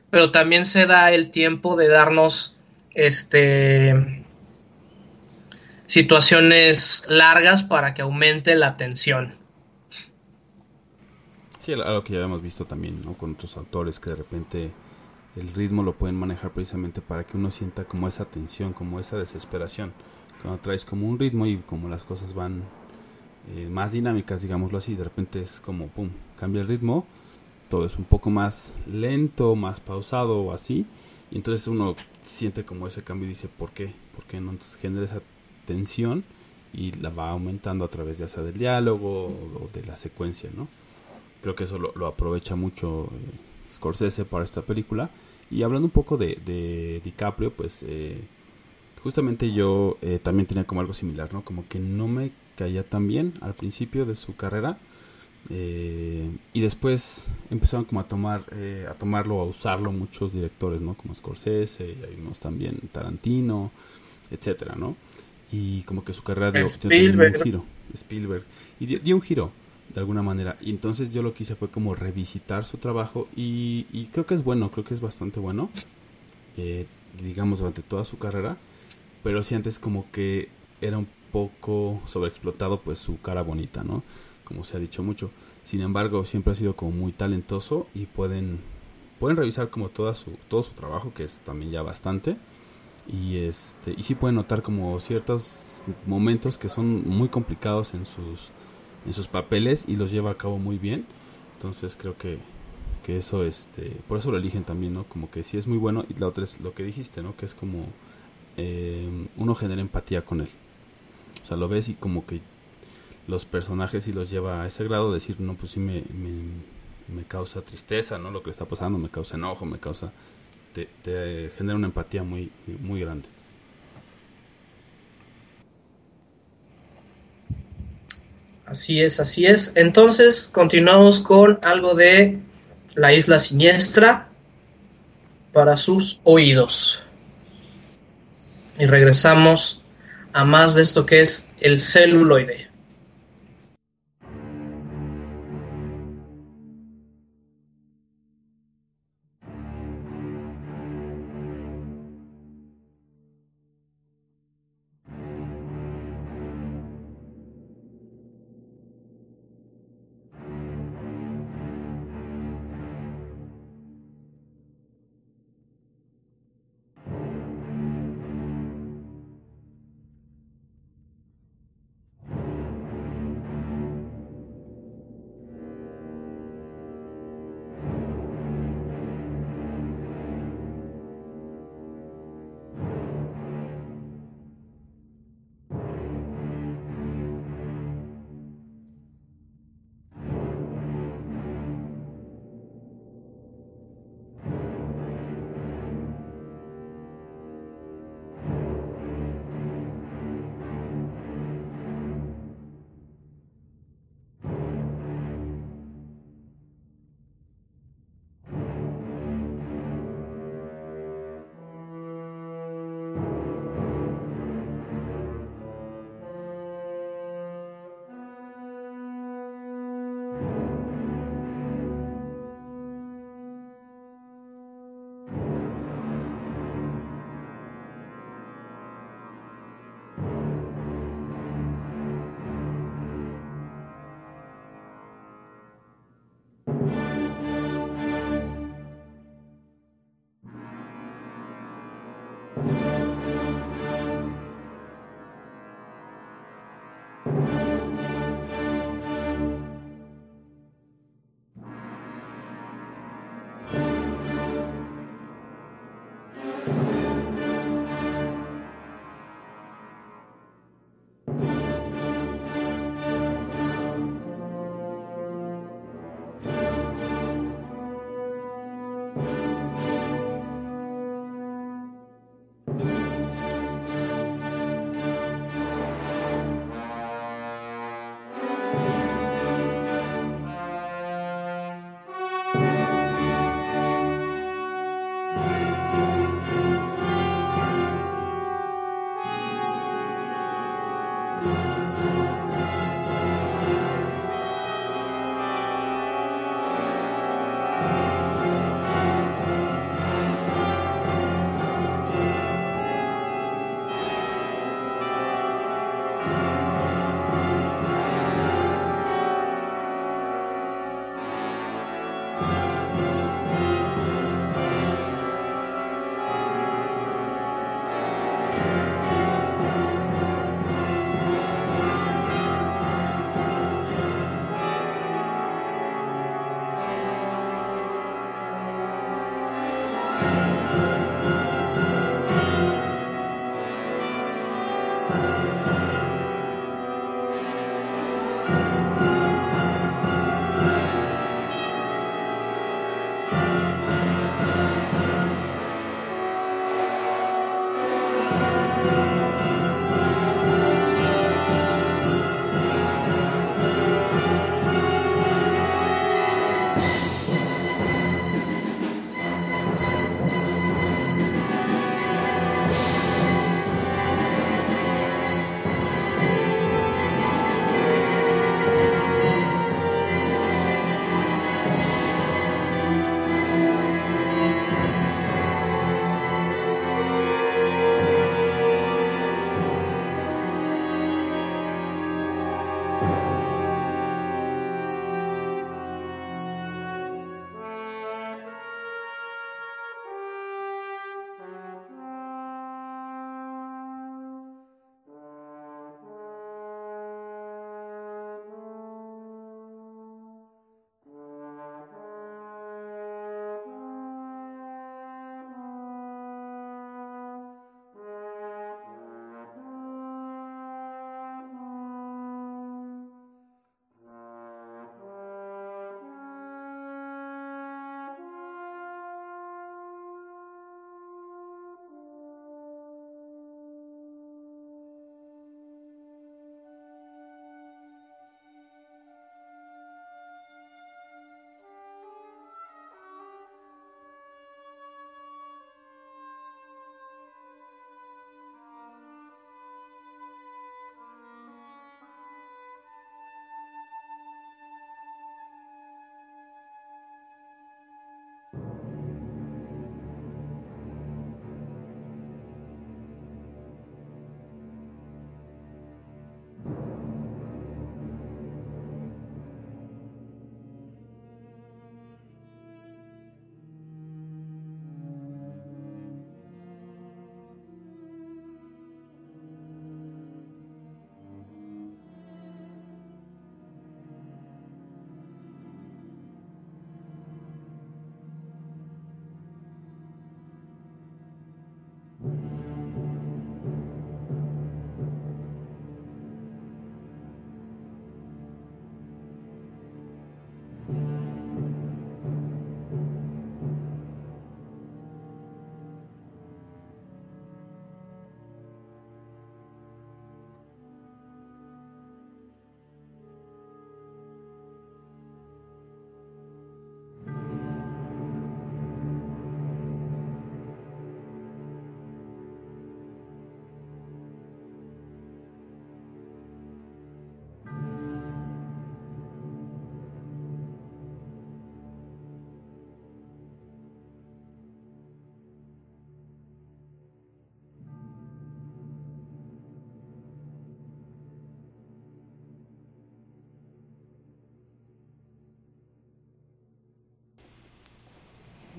pero también se da el tiempo de darnos este situaciones largas para que aumente la tensión. Sí, algo que ya hemos visto también, ¿no? Con otros autores que de repente el ritmo lo pueden manejar precisamente para que uno sienta como esa tensión, como esa desesperación. Cuando traes como un ritmo y como las cosas van eh, más dinámicas, digámoslo así, de repente es como, pum, cambia el ritmo, todo es un poco más lento, más pausado o así, y entonces uno siente como ese cambio y dice, ¿por qué? ¿Por qué no? Entonces genera esa tensión y la va aumentando a través ya sea del diálogo o, de la secuencia, ¿no? Creo que eso lo, aprovecha mucho eh, Scorsese para esta película. Y hablando un poco de, de DiCaprio, pues eh, justamente yo eh, también tenía como algo similar, ¿no? Como que no me caía tan bien al principio de su carrera. Y después empezaron como a tomar a tomarlo a usarlo muchos directores no como Scorsese y hay unos también Tarantino etcétera no y como que su carrera dio, un giro. Spielberg. Y dio, un giro de alguna manera. Y entonces yo lo que hice fue como revisitar su trabajo y, creo que es bueno creo que es bastante bueno eh, digamos durante toda su carrera. Pero sí antes como que era un poco sobreexplotado pues su cara bonita no como se ha dicho mucho. Sin embargo siempre ha sido como muy talentoso y pueden pueden revisar como toda su todo su trabajo que es también ya bastante. Y este y sí pueden notar como ciertos momentos que son muy complicados en sus en sus papeles y los lleva a cabo muy bien. Entonces creo que, que eso este por eso lo eligen también no como que sí es muy bueno. Y la otra es lo que dijiste no que es como eh, uno genera empatía con él. O sea lo ves y como que los personajes y los lleva a ese grado de decir no pues sí me, me, causa tristeza no lo que está pasando me causa enojo me causa te, genera una empatía muy, muy grande. Así es, así es. Entonces continuamos con algo de la isla siniestra para sus oídos. Y regresamos a más de esto que es el celuloide.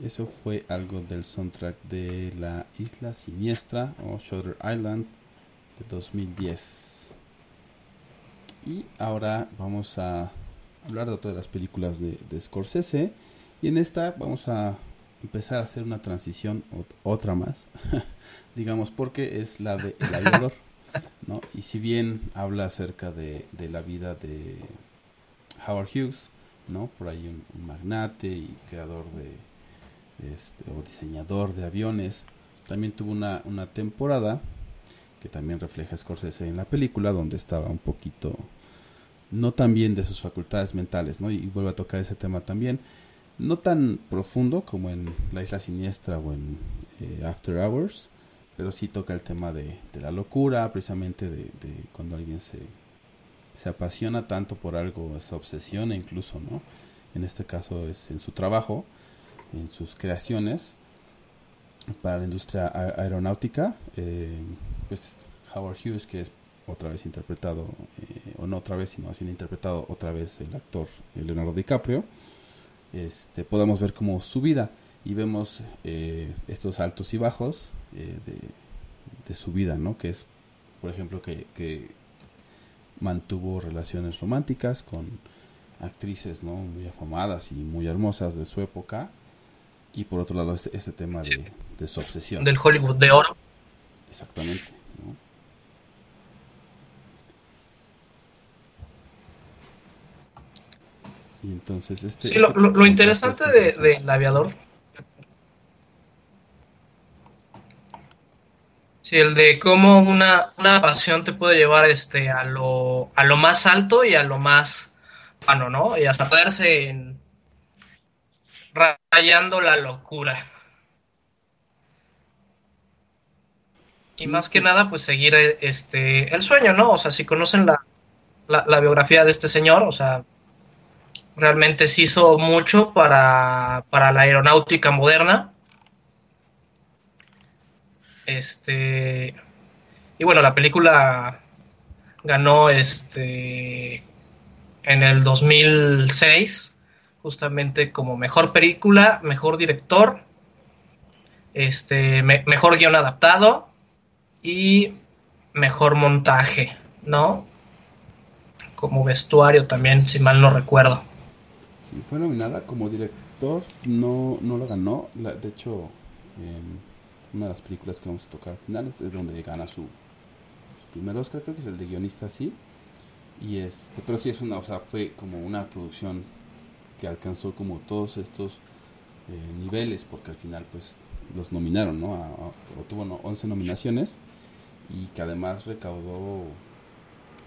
Eso fue algo del soundtrack de La Isla Siniestra o Shutter Island de 2010. Y ahora vamos a hablar de de las películas de, de Scorsese. Y en esta vamos a empezar a hacer una transición, ot- otra más, [laughs] digamos, porque es la de El Aviador. [laughs] ¿no? Y si bien habla acerca de, de la vida de Howard Hughes, ¿no? Por ahí un, un magnate y creador de, este, o diseñador de aviones. También tuvo una, una temporada que también refleja Scorsese en la película, donde estaba un poquito no tan bien de sus facultades mentales, ¿no? Y, vuelve a tocar ese tema también. No tan profundo como en La Isla Siniestra o en eh, After Hours, pero sí toca el tema de, de la locura, precisamente de, de cuando alguien se, se apasiona tanto por algo, se obsesiona incluso, ¿no? En este caso es en su trabajo, en sus creaciones para la industria aeronáutica. eh, pues Howard Hughes, que es otra vez interpretado, eh, o no otra vez, sino así interpretado otra vez el actor Leonardo DiCaprio, este, podemos ver como su vida y vemos eh, estos altos y bajos eh, de, de su vida, ¿no? Que es, por ejemplo, que, que mantuvo relaciones románticas con actrices, ¿no? Muy afamadas y muy hermosas de su época. Y por otro lado, este, este tema de, de su obsesión. Del Hollywood de oro. Exactamente. ¿no? Y entonces este... Sí, lo, este lo- interesante es de, del aviador. Sí, el de cómo una, una pasión te puede llevar este a lo, a lo más alto y a lo más vano, ¿no? Y hasta perderse en rayando la locura. Y más que- nada, pues seguir eh, este el sueño, ¿no? O sea, si conocen la, la, la biografía de este señor, o sea, realmente se hizo mucho para, para la aeronáutica moderna. Este. Y bueno, la película ganó este. En el 2006, justamente como mejor película, mejor director, este, me- mejor guion adaptado y mejor montaje, ¿no? Como vestuario también, si mal no recuerdo. Sí, fue nominada como director, no, no lo ganó. La- de hecho, en una de las películas que vamos a tocar al final es, es donde gana su, su primer Oscar, creo que es el de guionista, sí. Y este, pero sí es una, o sea, fue como una producción que alcanzó como todos estos eh, niveles, porque al final pues los nominaron, ¿no? A- a- o tuvo no, 11 nominaciones y que además recaudó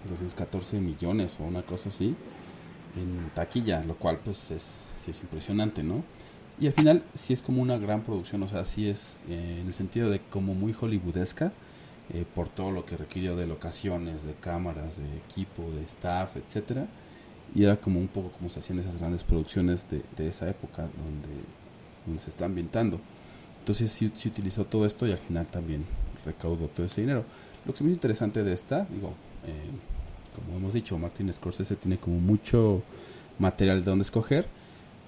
214 millones o una cosa así en taquilla, lo cual pues es, sí es impresionante, ¿no? Y al final sí es como una gran producción, o sea, sí es eh, en el sentido de como muy hollywoodesca, eh, por todo lo que requirió de locaciones, de cámaras, de equipo, de staff, etcétera Y era como un poco como se hacían esas grandes producciones de, de esa época donde, donde se está ambientando. Entonces sí, sí utilizó todo esto y al final también recaudó todo ese dinero. Lo que es muy interesante de esta, digo, eh, como hemos dicho, Martin Scorsese tiene como mucho material de donde escoger,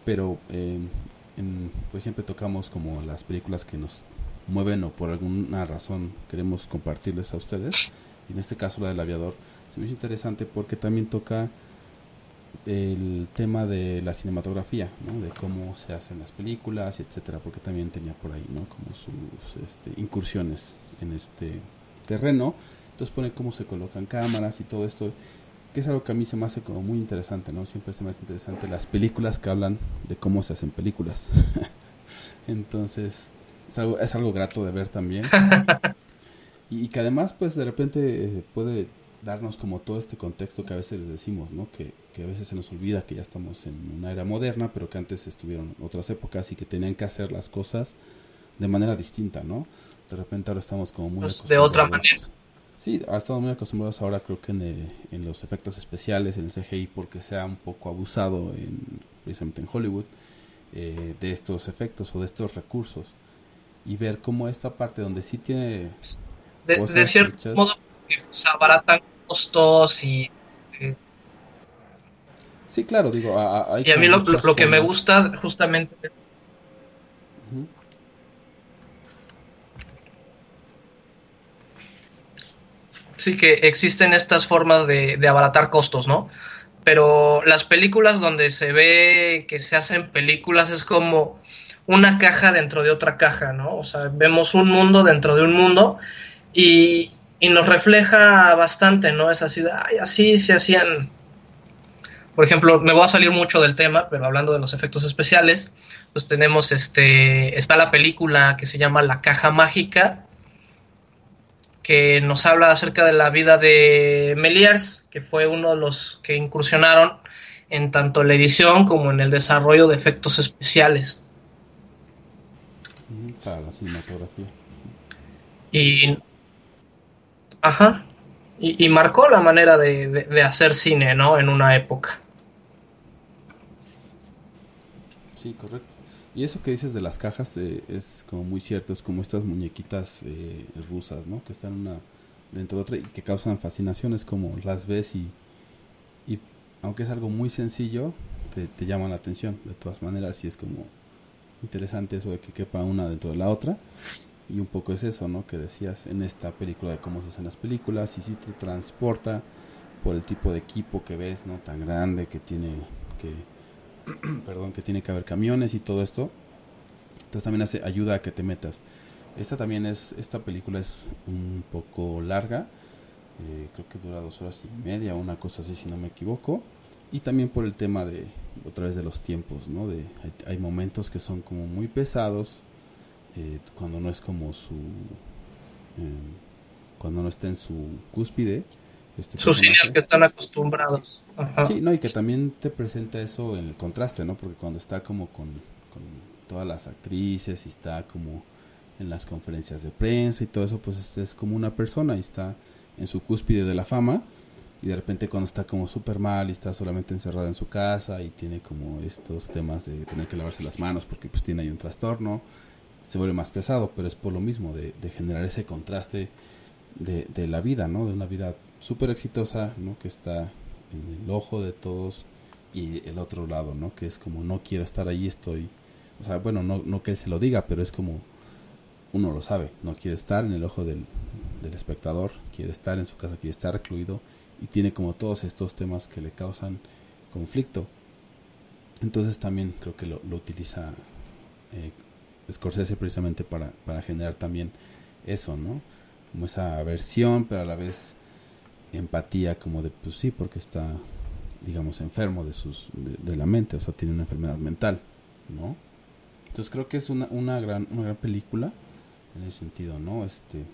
pero eh, pues siempre tocamos como las películas que nos mueven o por alguna razón queremos compartirles a ustedes. Y en este caso la del aviador se me hizo interesante porque también toca el tema de la cinematografía, ¿no? de cómo se hacen las películas, etcétera, porque también tenía por ahí, ¿no? Como sus este, incursiones en este terreno. Entonces pone cómo se colocan cámaras y todo esto, que es algo que a mí se me hace como muy interesante, ¿no? Siempre se me hace interesante las películas que hablan de cómo se hacen películas. [laughs] Entonces, es algo, es algo grato de ver también. [laughs] y, y que además, pues de repente eh, puede darnos como todo este contexto que a veces les decimos, ¿no? Que, que a veces se nos olvida que ya estamos en una era moderna, pero que antes estuvieron otras épocas y que tenían que hacer las cosas de manera distinta, ¿no? De repente ahora estamos como muy Pues, de otra acostumbrados- Sí, ha estado muy acostumbrados ahora creo que en, eh, en los efectos especiales, en el CGI, porque se ha un poco abusado en, precisamente en Hollywood eh, de estos efectos o de estos recursos. Y ver cómo esta parte donde sí tiene De, cierto modo, se abaratan costos y, Sí, claro, digo, a- y a mí lo, que me gusta justamente. Sí, que existen estas formas de, de abaratar costos, ¿no? Pero las películas donde se ve que se hacen películas es como una caja dentro de otra caja, ¿no? O sea, vemos un mundo dentro de un mundo y, y nos refleja bastante, ¿no? Es así, de, ay, así se hacían. Por ejemplo, me voy a salir mucho del tema, pero hablando de los efectos especiales, pues tenemos este, está la película que se llama La Caja Mágica, que nos habla acerca de la vida de Meliers, que fue uno de los que incursionaron en tanto la edición como en el desarrollo de efectos especiales. Ujú, Para la cinematografía. Y. Ajá. Y, y marcó la manera de, de- de hacer cine, ¿no? En una época. Sí, correcto. Y eso que dices de las cajas eh, es como muy cierto, es como estas muñequitas eh, rusas, ¿no? Que están una dentro de otra y que causan fascinación, es como las ves y, y aunque es algo muy sencillo, te, te llaman la atención de todas maneras y es como interesante eso de que quepa una dentro de la otra y un poco es eso, ¿no? Que decías en esta película de cómo se hacen las películas y sí te transporta por el tipo de equipo que ves, ¿no? Tan grande que tiene que [clears throat] perdón, que tiene que haber camiones y todo esto. Entonces también hace, ayuda a que te metas. Esta también es, esta película es un poco larga, eh, creo que dura dos horas y media, una cosa así si no me equivoco. Y también por el tema de, otra vez de los tiempos, ¿no? De, hay, momentos que son como muy pesados, eh, cuando no es como su, eh, cuando no está en su cúspide. Este Su cine al que están acostumbrados. Ajá. Sí, no, y que también te presenta eso en el contraste, ¿no? Porque cuando está como con, con todas las actrices y está como en las conferencias de prensa y todo eso, pues es, es como una persona y está en su cúspide de la fama y de repente cuando está como súper mal y está solamente encerrado en su casa y tiene como estos temas de tener que lavarse las manos porque pues tiene ahí un trastorno, se vuelve más pesado, pero es por lo mismo, de, de generar ese contraste de, de la vida, ¿no? De una vida súper exitosa, ¿no? Que está en el ojo de todos y el otro lado, ¿no? Que es como no quiero estar ahí, estoy, o sea, bueno, no, no que él se lo diga, pero es como uno lo sabe, no quiere estar en el ojo del, del espectador, quiere estar en su casa, quiere estar recluido y tiene como todos estos temas que le causan conflicto. Entonces también creo que lo, lo utiliza eh, Scorsese precisamente para, para generar también eso, ¿no? Como esa aversión, pero a la vez empatía como de, pues sí, porque está, digamos, enfermo de, sus, de, la mente, o sea, tiene una enfermedad mental, ¿no? Entonces creo que es una, una, gran, una gran película en ese sentido, ¿no? Este,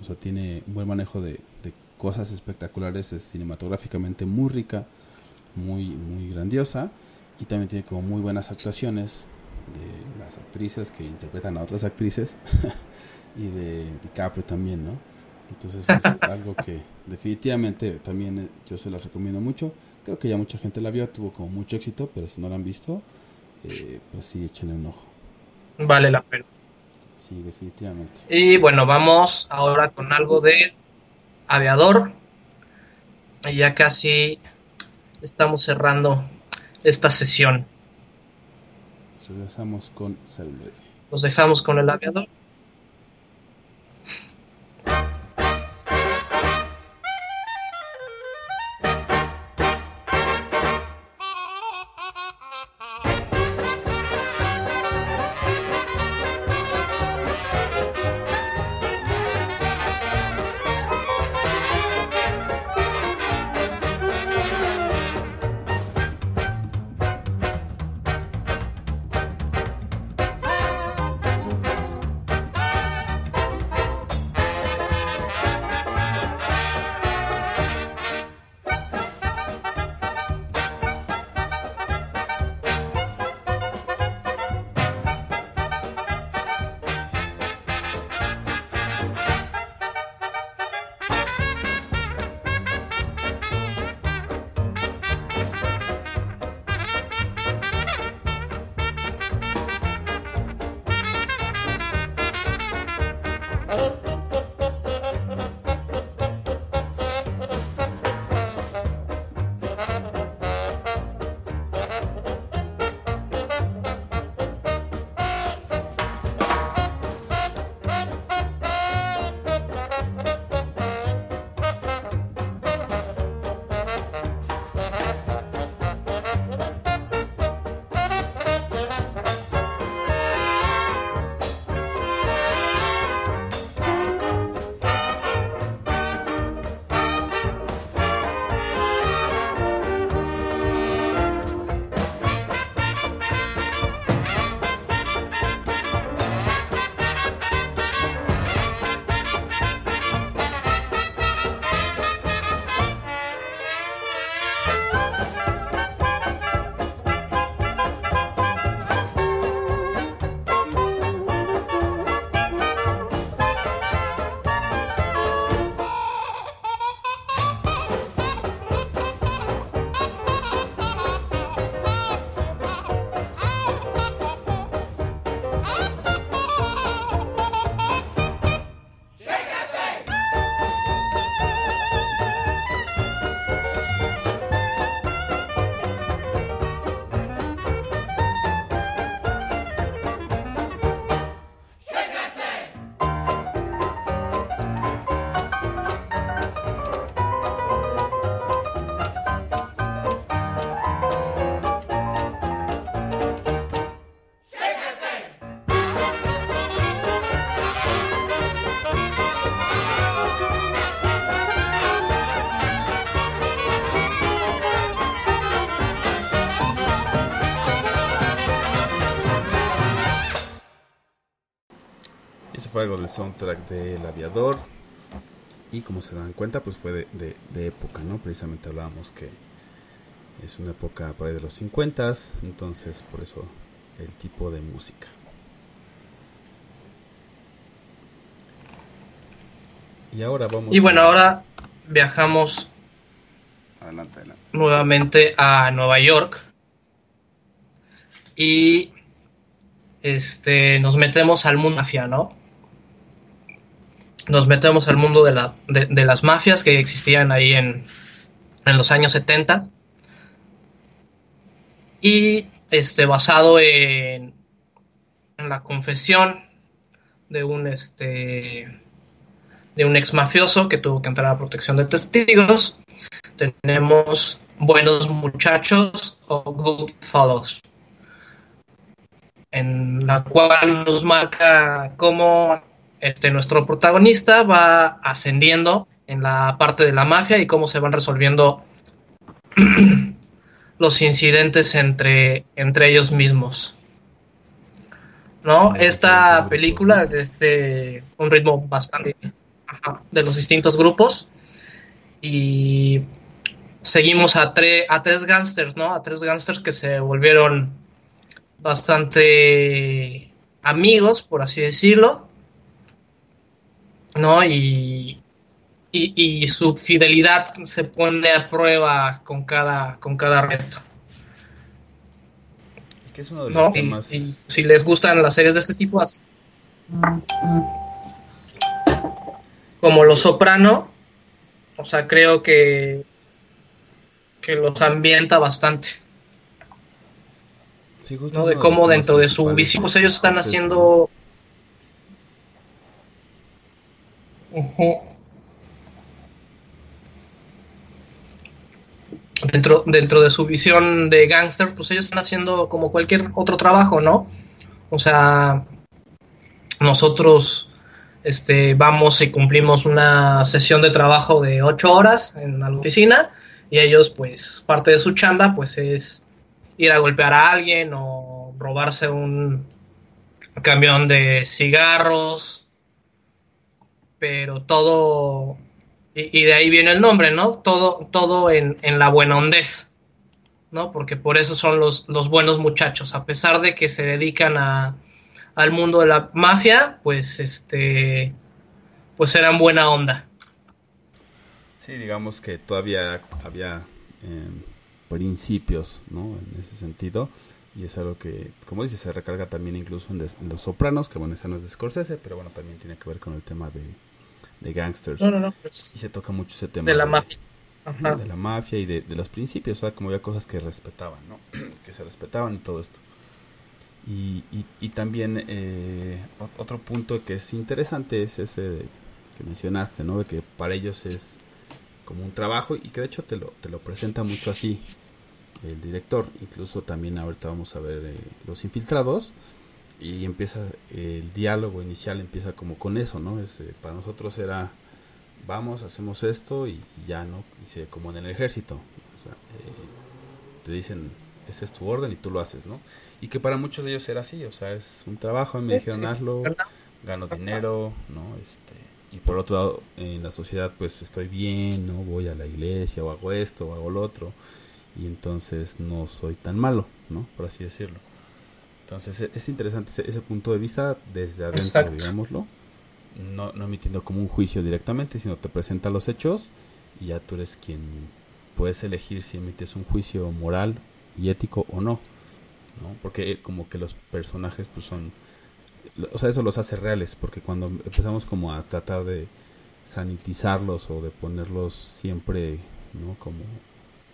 o sea, tiene un buen manejo de, de cosas espectaculares, es cinematográficamente muy rica, muy, muy grandiosa, y también tiene como muy buenas actuaciones de las actrices que interpretan a otras actrices, [laughs] y de DiCaprio también, ¿no? Entonces es [laughs] algo que definitivamente también eh, yo se las recomiendo mucho. Creo que ya mucha gente la vio, tuvo como mucho éxito, pero si no la han visto, eh, pues sí, échenle un ojo. Vale la pena. Sí, definitivamente. Y bueno, vamos ahora con algo de Aviador. Y ya casi estamos cerrando esta sesión. Regresamos con Celuloide. Los dejamos con el Aviador. Algo del soundtrack del Aviador. Y como se dan cuenta, pues fue de, de- de época, ¿no? Precisamente hablábamos que es una época por ahí de los 50, entonces por eso el tipo de música. Y ahora vamos. Y bueno, a- ahora viajamos Adelante, adelante. nuevamente a Nueva York y este nos metemos al mundo mafia, ¿no? Nos metemos al mundo de, la, de, las mafias que existían ahí en, en los años 70 y este basado en, en la confesión de un este de un ex mafioso que tuvo que entrar a protección de testigos tenemos Buenos Muchachos o Goodfellows, en la cual nos marca cómo este, nuestro protagonista va ascendiendo en la parte de la mafia y cómo se van resolviendo [clears throat] los incidentes entre, entre ellos mismos. ¿No? Esta película, desde un ritmo bastante ajá, de los distintos grupos, y seguimos a, tre- a tres gángsters, ¿no? A tres gángsters que se volvieron bastante amigos, por así decirlo, ¿no? Y, y, y su fidelidad se pone a prueba con cada, con cada reto, que es uno de los ¿no? Temas. y si les gustan las series de este tipo, así. como Los Soprano, o sea, creo que que los ambienta bastante. Sí, ¿no? De cómo dentro de su visión, pues ellos están Entonces, Dentro, dentro de su visión de gángster, pues ellos están haciendo como cualquier otro trabajo, ¿no? O sea, nosotros este, vamos y cumplimos una sesión de trabajo de ocho horas en la oficina y ellos, pues, parte de su chamba, pues es ir a golpear a alguien o robarse un camión de cigarros, pero todo, y, de ahí viene el nombre, ¿no? Todo, todo en, en la buena hondez, ¿no? Porque por eso son los, los buenos muchachos, a pesar de que se dedican a, al mundo de la mafia, pues este, pues eran buena onda. Sí, digamos que todavía había eh, principios, ¿no? En ese sentido. Y es algo que, como dices, se recarga también incluso en, en Los Sopranos, que bueno, esa no es de Scorsese, pero bueno, también tiene que ver con el tema de, de gangsters. No, no, no, pues, Y se toca mucho ese tema de la mafia. Ajá. de la mafia y de, de los principios, o sea, como había cosas que respetaban, ¿no? [clears throat] que se respetaban y todo esto. Y, y, y también eh, ot- otro punto que es interesante es ese de- que mencionaste, ¿no? De que para ellos es como un trabajo y que de hecho te lo, te lo presenta mucho así el director. Incluso también ahorita vamos a ver eh, Los Infiltrados y empieza el diálogo inicial empieza como con eso, ¿no? Es, eh, para nosotros era vamos, hacemos esto y, ya, ¿no? Dice, como en el ejército. O sea, eh, te dicen, esa es tu orden y tú lo haces, ¿no? Y que para muchos de ellos era así, o sea, es un trabajo, me dijeron hazlo, gano dinero, ¿no? Este, y por otro lado, en la sociedad, pues estoy bien, ¿no? Voy a la iglesia, o hago esto, o hago lo otro, y entonces no soy tan malo, ¿no? Por así decirlo. Entonces e- es interesante ese, ese punto de vista desde adentro, Exacto. digámoslo no, no emitiendo como un juicio directamente, sino te presenta los hechos y ya tú eres quien puedes elegir si emites un juicio moral y ético o no, ¿no? Porque eh, como que los personajes pues son, o sea, eso los hace reales, porque cuando empezamos como a tratar de sanitizarlos o de ponerlos siempre, ¿no? Como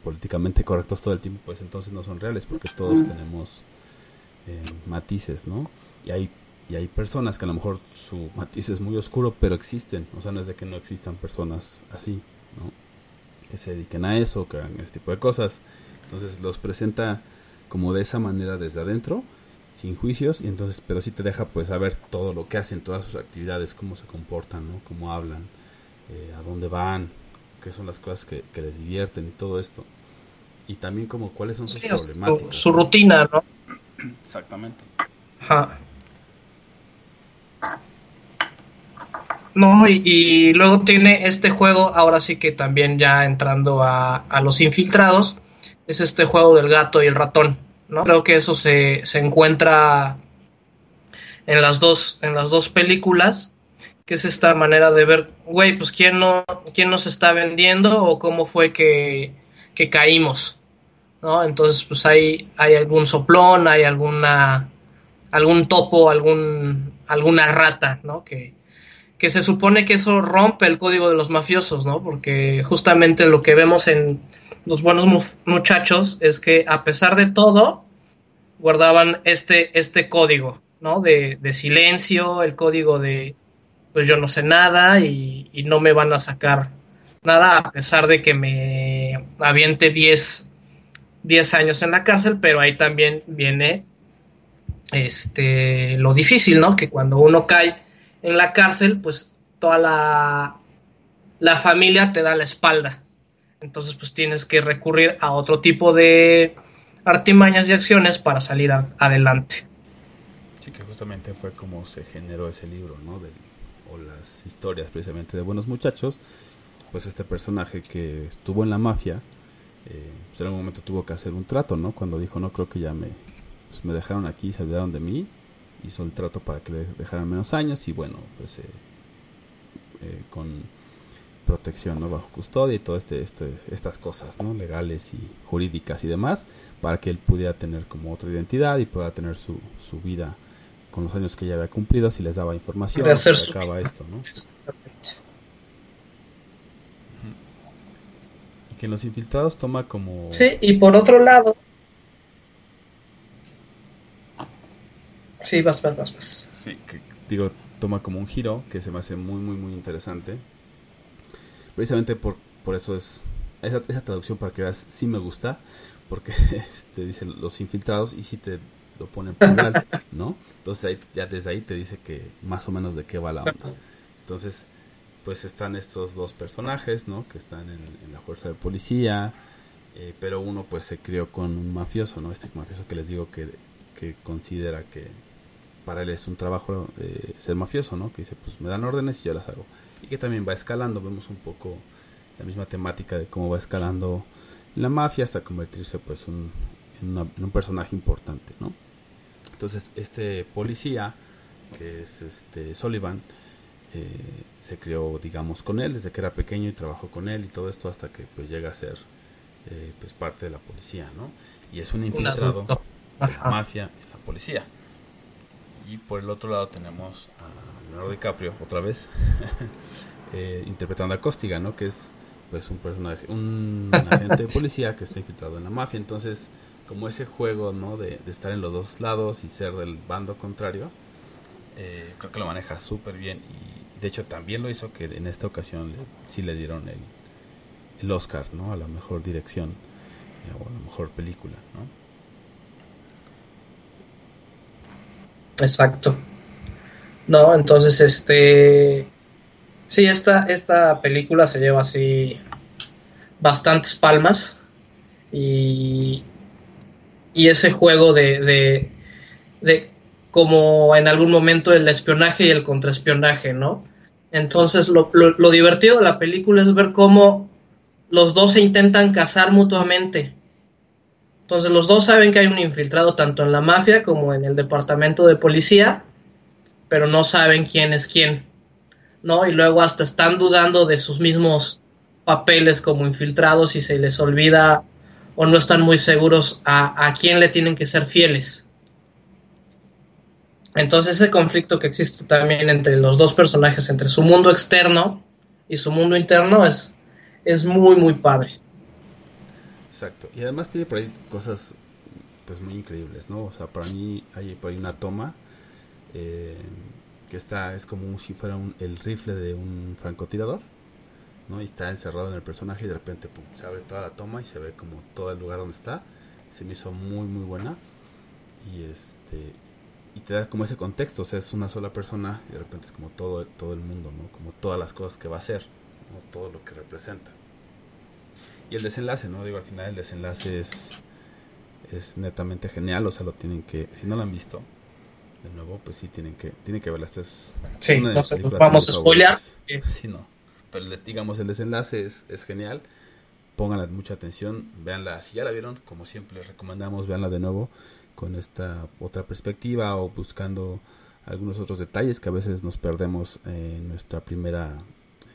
políticamente correctos todo el tiempo, pues entonces no son reales, porque todos tenemos eh, matices, ¿no? Y hay y hay personas que a lo mejor su matiz es muy oscuro, pero existen. O sea, no es de que no existan personas así, ¿no? Que se dediquen a eso, que hagan ese tipo de cosas. Entonces los presenta como de esa manera desde adentro, sin juicios, y entonces, pero sí te deja pues saber todo lo que hacen, todas sus actividades, cómo se comportan, ¿no? Cómo hablan, eh, a dónde van, qué son las cosas que, que les divierten y todo esto. Y también como cuáles son sus Sí, su, problemáticas. su rutina, ¿no? [clears throat] Exactamente. Ajá. No, y, luego tiene este juego, ahora sí que también ya entrando a, a los infiltrados, es este juego del gato y el ratón, ¿no? Creo que eso se, se encuentra en las dos, en las dos películas, que es esta manera de ver, güey, pues quién no, quién nos está vendiendo o cómo fue que, que caímos, ¿no? Entonces, pues hay, hay algún soplón, hay alguna, algún topo, algún, alguna rata, ¿no? Que, que se supone que eso rompe el código de los mafiosos, ¿no? Porque justamente lo que vemos en los buenos mu- muchachos es que a pesar de todo, guardaban este, este código, ¿no? De, de silencio, el código de, pues yo no sé nada y, y no me van a sacar nada a pesar de que me aviente 10, 10 años en la cárcel, pero ahí también viene este lo difícil, ¿no? Que cuando uno cae en la cárcel, pues toda la, la familia te da la espalda. Entonces, pues tienes que recurrir a otro tipo de artimañas y acciones para salir adelante. Sí, que justamente fue como se generó ese libro, ¿no? O las historias precisamente de Buenos Muchachos. Pues este personaje que estuvo en la mafia, eh, pues en algún momento tuvo que hacer un trato, ¿no? Cuando dijo, no, creo que ya me, pues me dejaron aquí, se olvidaron de mí. Hizo el trato para que le dejaran menos años y bueno, pues eh, eh, con protección, ¿no? Bajo custodia y todas este, este, estas cosas, ¿no? Legales y jurídicas y demás, para que él pudiera tener como otra identidad y pueda tener su, su vida con los años que ya había cumplido, si les daba información, se acaba esto, ¿no? Que en los infiltrados toma como... Sí, y por otro lado. Sí, vas, vas, vas, vas. Sí, que digo, toma como un giro que se me hace muy, muy, muy interesante. Precisamente por, por eso es. Esa, esa traducción para que veas, sí me gusta, porque [laughs] este, dice los infiltrados y sí te lo pone en plural, [laughs] ¿no? Entonces ahí, ya desde ahí te dice que más o menos de qué va la onda. Entonces, pues están estos dos personajes, ¿no? Que están en, la fuerza de policía, eh, pero uno pues se crió con un mafioso, ¿no? Este mafioso que les digo que, que considera que para él es un trabajo eh, ser mafioso, ¿no? Que dice, pues me dan órdenes y yo las hago. Y que también va escalando, vemos un poco la misma temática de cómo va escalando la mafia hasta convertirse pues en un personaje importante, ¿no? Entonces este policía, que es este Sullivan, eh, se crió, digamos, con él desde que era pequeño y trabajó con él y todo esto hasta que pues llega a ser eh, pues parte de la policía, ¿no? Y es un infiltrado de la mafia y la policía. Y por el otro lado tenemos a Leonardo DiCaprio, otra vez, [laughs] eh, interpretando a Costiga, ¿no? Que es pues un personaje, un agente de policía que está infiltrado en la mafia. Entonces, como ese juego, ¿no? De, de estar en los dos lados y ser del bando contrario, eh, creo que lo maneja súper bien. Y de hecho también lo hizo que en esta ocasión sí le dieron el, Oscar, ¿no? A la mejor dirección eh, o a la mejor película, ¿no? Exacto. No, entonces este. Sí, esta, esta película se lleva así bastantes palmas. Y. Y ese juego de, de como en algún momento el espionaje y el contraespionaje, ¿no? Entonces lo, lo, divertido de la película es ver cómo los dos se intentan casar mutuamente. Entonces los dos saben que hay un infiltrado tanto en la mafia como en el departamento de policía, pero no saben quién es quién, ¿no? Y luego hasta están dudando de sus mismos papeles como infiltrados y se les olvida o no están muy seguros a, a quién le tienen que ser fieles. Entonces ese conflicto que existe también entre los dos personajes, entre su mundo externo y su mundo interno, es, es muy, muy padre. Exacto. Y además tiene por ahí cosas pues muy increíbles, ¿no? O sea, para mí hay por ahí una toma eh, que está, es como si fuera un- el rifle de un francotirador, ¿no? Y está encerrado en el personaje y de repente pum, se abre toda la toma y se ve como todo el lugar donde está. Se me hizo muy, muy buena. Y este y te da como ese contexto, o sea, es una sola persona y de repente es como todo, todo el mundo, ¿no? Como todas las cosas que va a hacer, ¿no? Todo lo que representa. Y el desenlace, ¿no? Digo, al final el desenlace es, es netamente genial, o sea, lo tienen que, si no lo han visto, de nuevo, pues sí tienen que, tienen que verlas. Es Sí, no vamos a favoritas. [laughs] Sí, no. Pero les- digamos, el desenlace es, es genial. Pónganle mucha atención, véanla. Si ya la vieron, como siempre les recomendamos, véanla de nuevo con esta otra perspectiva o buscando algunos otros detalles que a veces nos perdemos en nuestra primera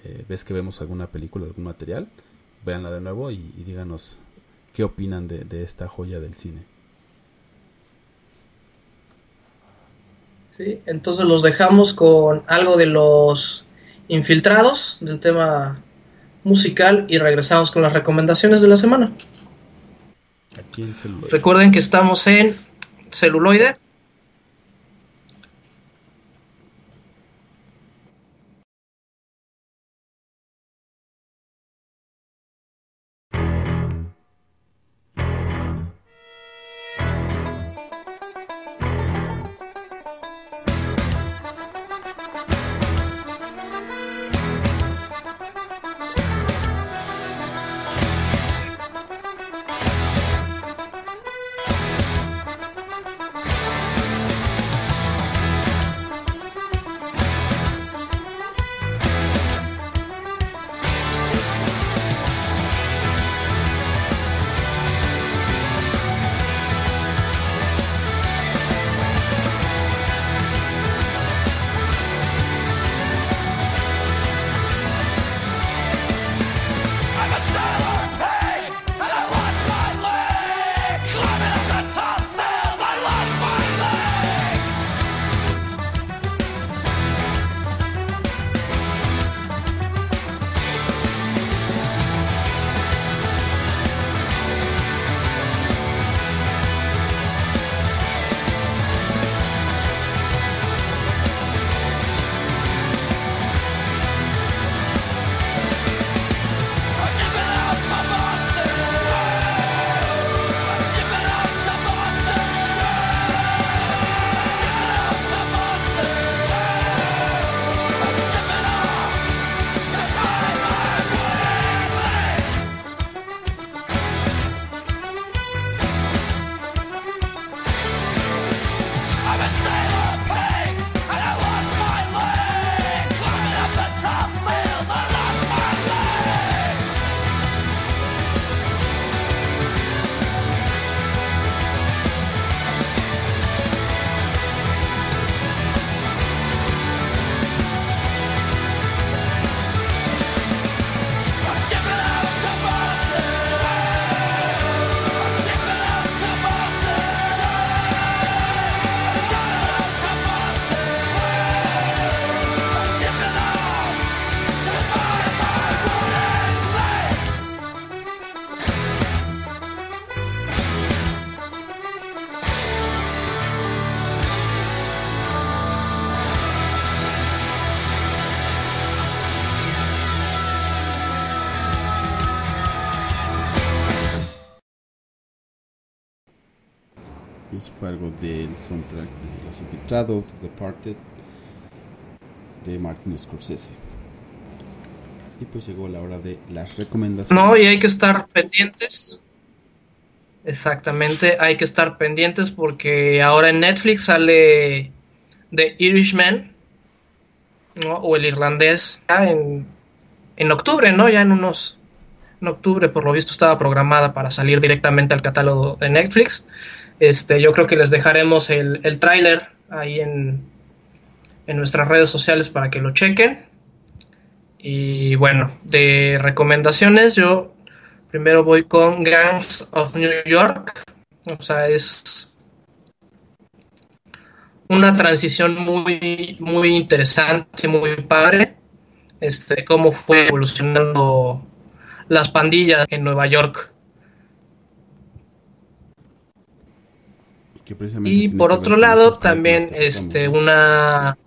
eh, vez que vemos alguna película, algún material. Véanla de nuevo y, y díganos qué opinan de, de esta joya del cine. Sí, entonces los dejamos con algo de los infiltrados del tema musical y regresamos con las recomendaciones de la semana. Aquí en celular. Recuerden que estamos en celuloide. Algo del soundtrack de Los Infiltrados, The Departed, de Martin Scorsese. Y pues llegó la hora de las recomendaciones. No, y hay que estar pendientes. Exactamente, hay que estar pendientes porque ahora en Netflix sale The Irishman, ¿no? O el irlandés, ya en, en octubre, ¿no? Ya en unos... En octubre, por lo visto, estaba programada para salir directamente al catálogo de Netflix. Este, yo creo que les dejaremos el, el tráiler ahí en, en nuestras redes sociales para que lo chequen. Y bueno, de recomendaciones, yo primero voy con Gangs of New York. O sea, es una transición muy, muy interesante, muy padre. Este, cómo fue evolucionando las pandillas en Nueva York. Que Y por otro lado, también este, una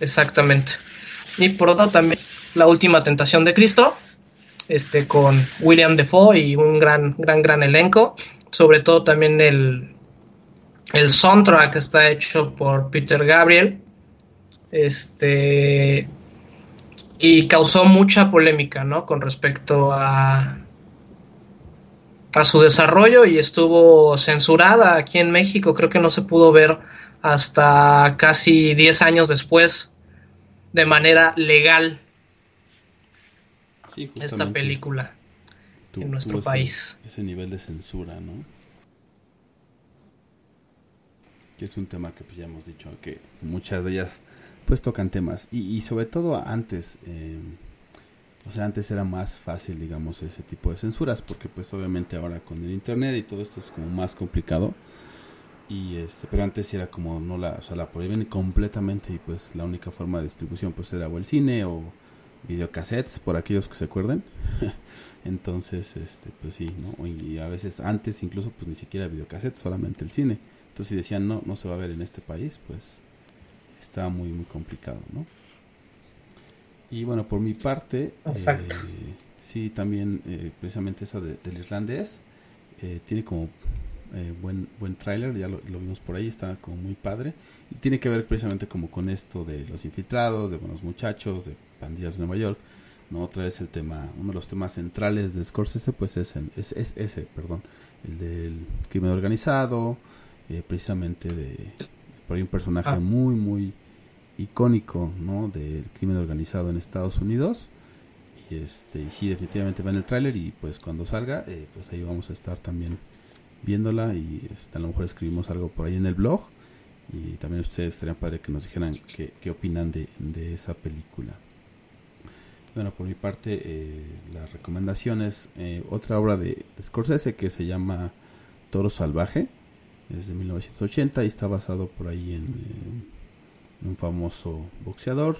Exactamente. Y por otro también La última tentación de Cristo, este con William Defoe y un gran gran gran elenco, sobre todo también el el soundtrack está hecho por Peter Gabriel. Este y causó mucha polémica, ¿no? Con respecto a a su desarrollo y estuvo censurada aquí en México. Creo que no se pudo ver hasta casi 10 años después de manera legal Sí, esta película. en nuestro ese- país. Ese nivel de censura, ¿no? Que es un tema que pues ya hemos dicho, que muchas de ellas pues tocan temas. Y, y sobre todo antes, eh, o sea, antes era más fácil, digamos, ese tipo de censuras, porque pues obviamente ahora con el internet y todo esto es como más complicado. Y este, pero antes era como no la, o sea, la prohíben completamente y pues la única forma de distribución pues era o el cine o videocassettes, por aquellos que se acuerden. [laughs] Entonces, este, pues sí, ¿no? Y a veces antes incluso pues ni siquiera videocassette, solamente el cine. Entonces si decían no, no se va a ver en este país, pues estaba muy, muy complicado, ¿no? Y bueno, por mi parte, Exacto. eh, sí, también eh, precisamente esa de- del irlandés, eh, tiene como eh, buen buen tráiler, ya lo, lo vimos por ahí, está como muy padre. Y tiene que ver precisamente como con esto de los infiltrados, de buenos muchachos, de pandillas de Nueva York. No, otra vez el tema, uno de los temas centrales de Scorsese, pues es, el- es, es ese, perdón, el del crimen organizado, eh, precisamente de por ahí un personaje Ah. muy, muy icónico, ¿no? Del crimen organizado en Estados Unidos. Y este, sí, definitivamente va en el tráiler y pues cuando salga, eh, pues ahí vamos a estar también viéndola y este, a lo mejor escribimos algo por ahí en el blog y también ustedes estarían padre que nos dijeran qué, qué opinan de, de esa película. Bueno, por mi parte, eh, las recomendaciones, eh, otra obra de, de Scorsese que se llama Toro Salvaje, es de 1980 y está basado por ahí en, eh, un famoso boxeador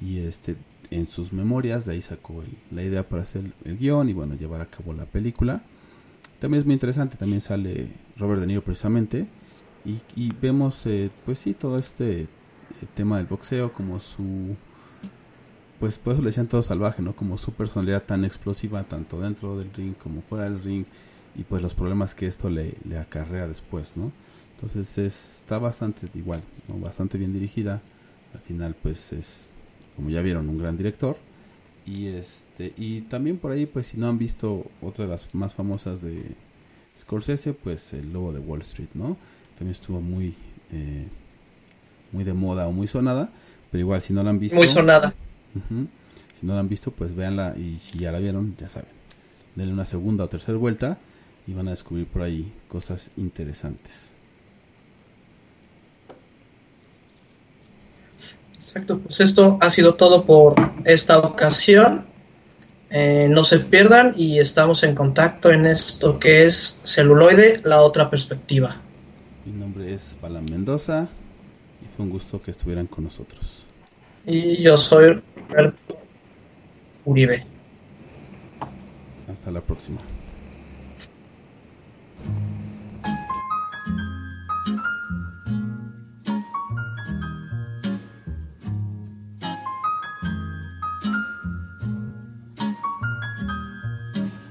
y este en sus memorias de ahí sacó el- la idea para hacer el guion y bueno llevar a cabo la película. También es muy interesante también sale Robert De Niro precisamente y, vemos eh, pues sí todo este eh, tema del boxeo como su pues por eso le decían todo salvaje no como su personalidad tan explosiva tanto dentro del ring como fuera del ring y pues los problemas que esto le, le acarrea después no entonces es- está bastante igual ¿no? bastante bien dirigida al final pues es como ya vieron un gran director y este y también por ahí pues si no han visto otra de las más famosas de Scorsese pues el lobo de Wall Street no también estuvo muy eh, muy de moda o muy sonada pero igual si no la han visto Muy sonada. Si no la han visto, pues véanla y si ya la vieron, ya saben. Denle una segunda o tercera vuelta y van a descubrir por ahí cosas interesantes. Exacto, pues esto ha sido todo por esta ocasión. Eh, no se pierdan y estamos en contacto en esto que es celuloide, la otra perspectiva. Mi nombre es Balan Mendoza y fue un gusto que estuvieran con nosotros. Y yo soy Roberto Uribe. Hasta la próxima.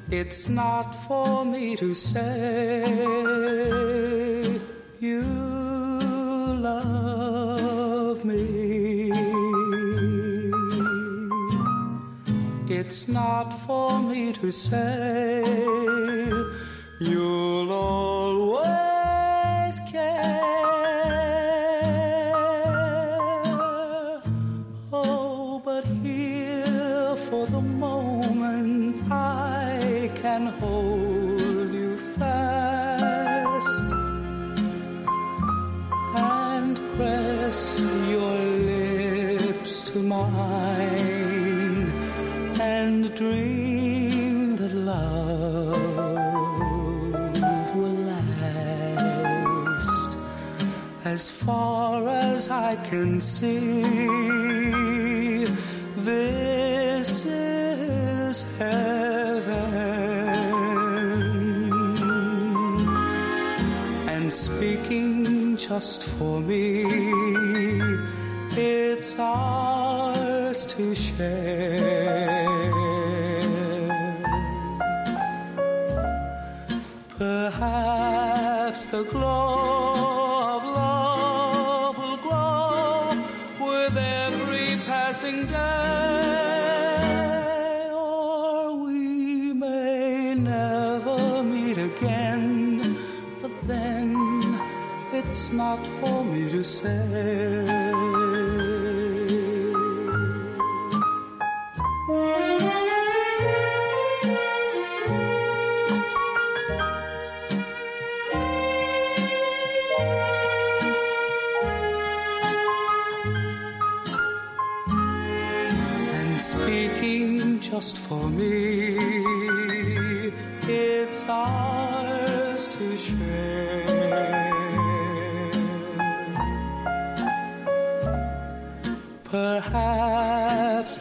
It's not for me to say you love me. It's not for me to say you'll always care. To share.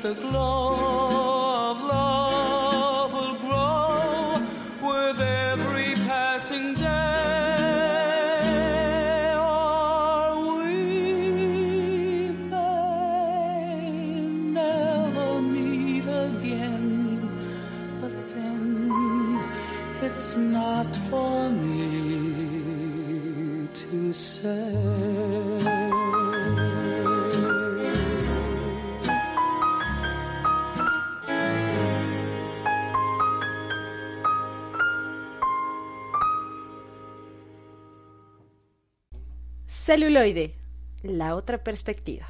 The glow Celuloide, la otra perspectiva.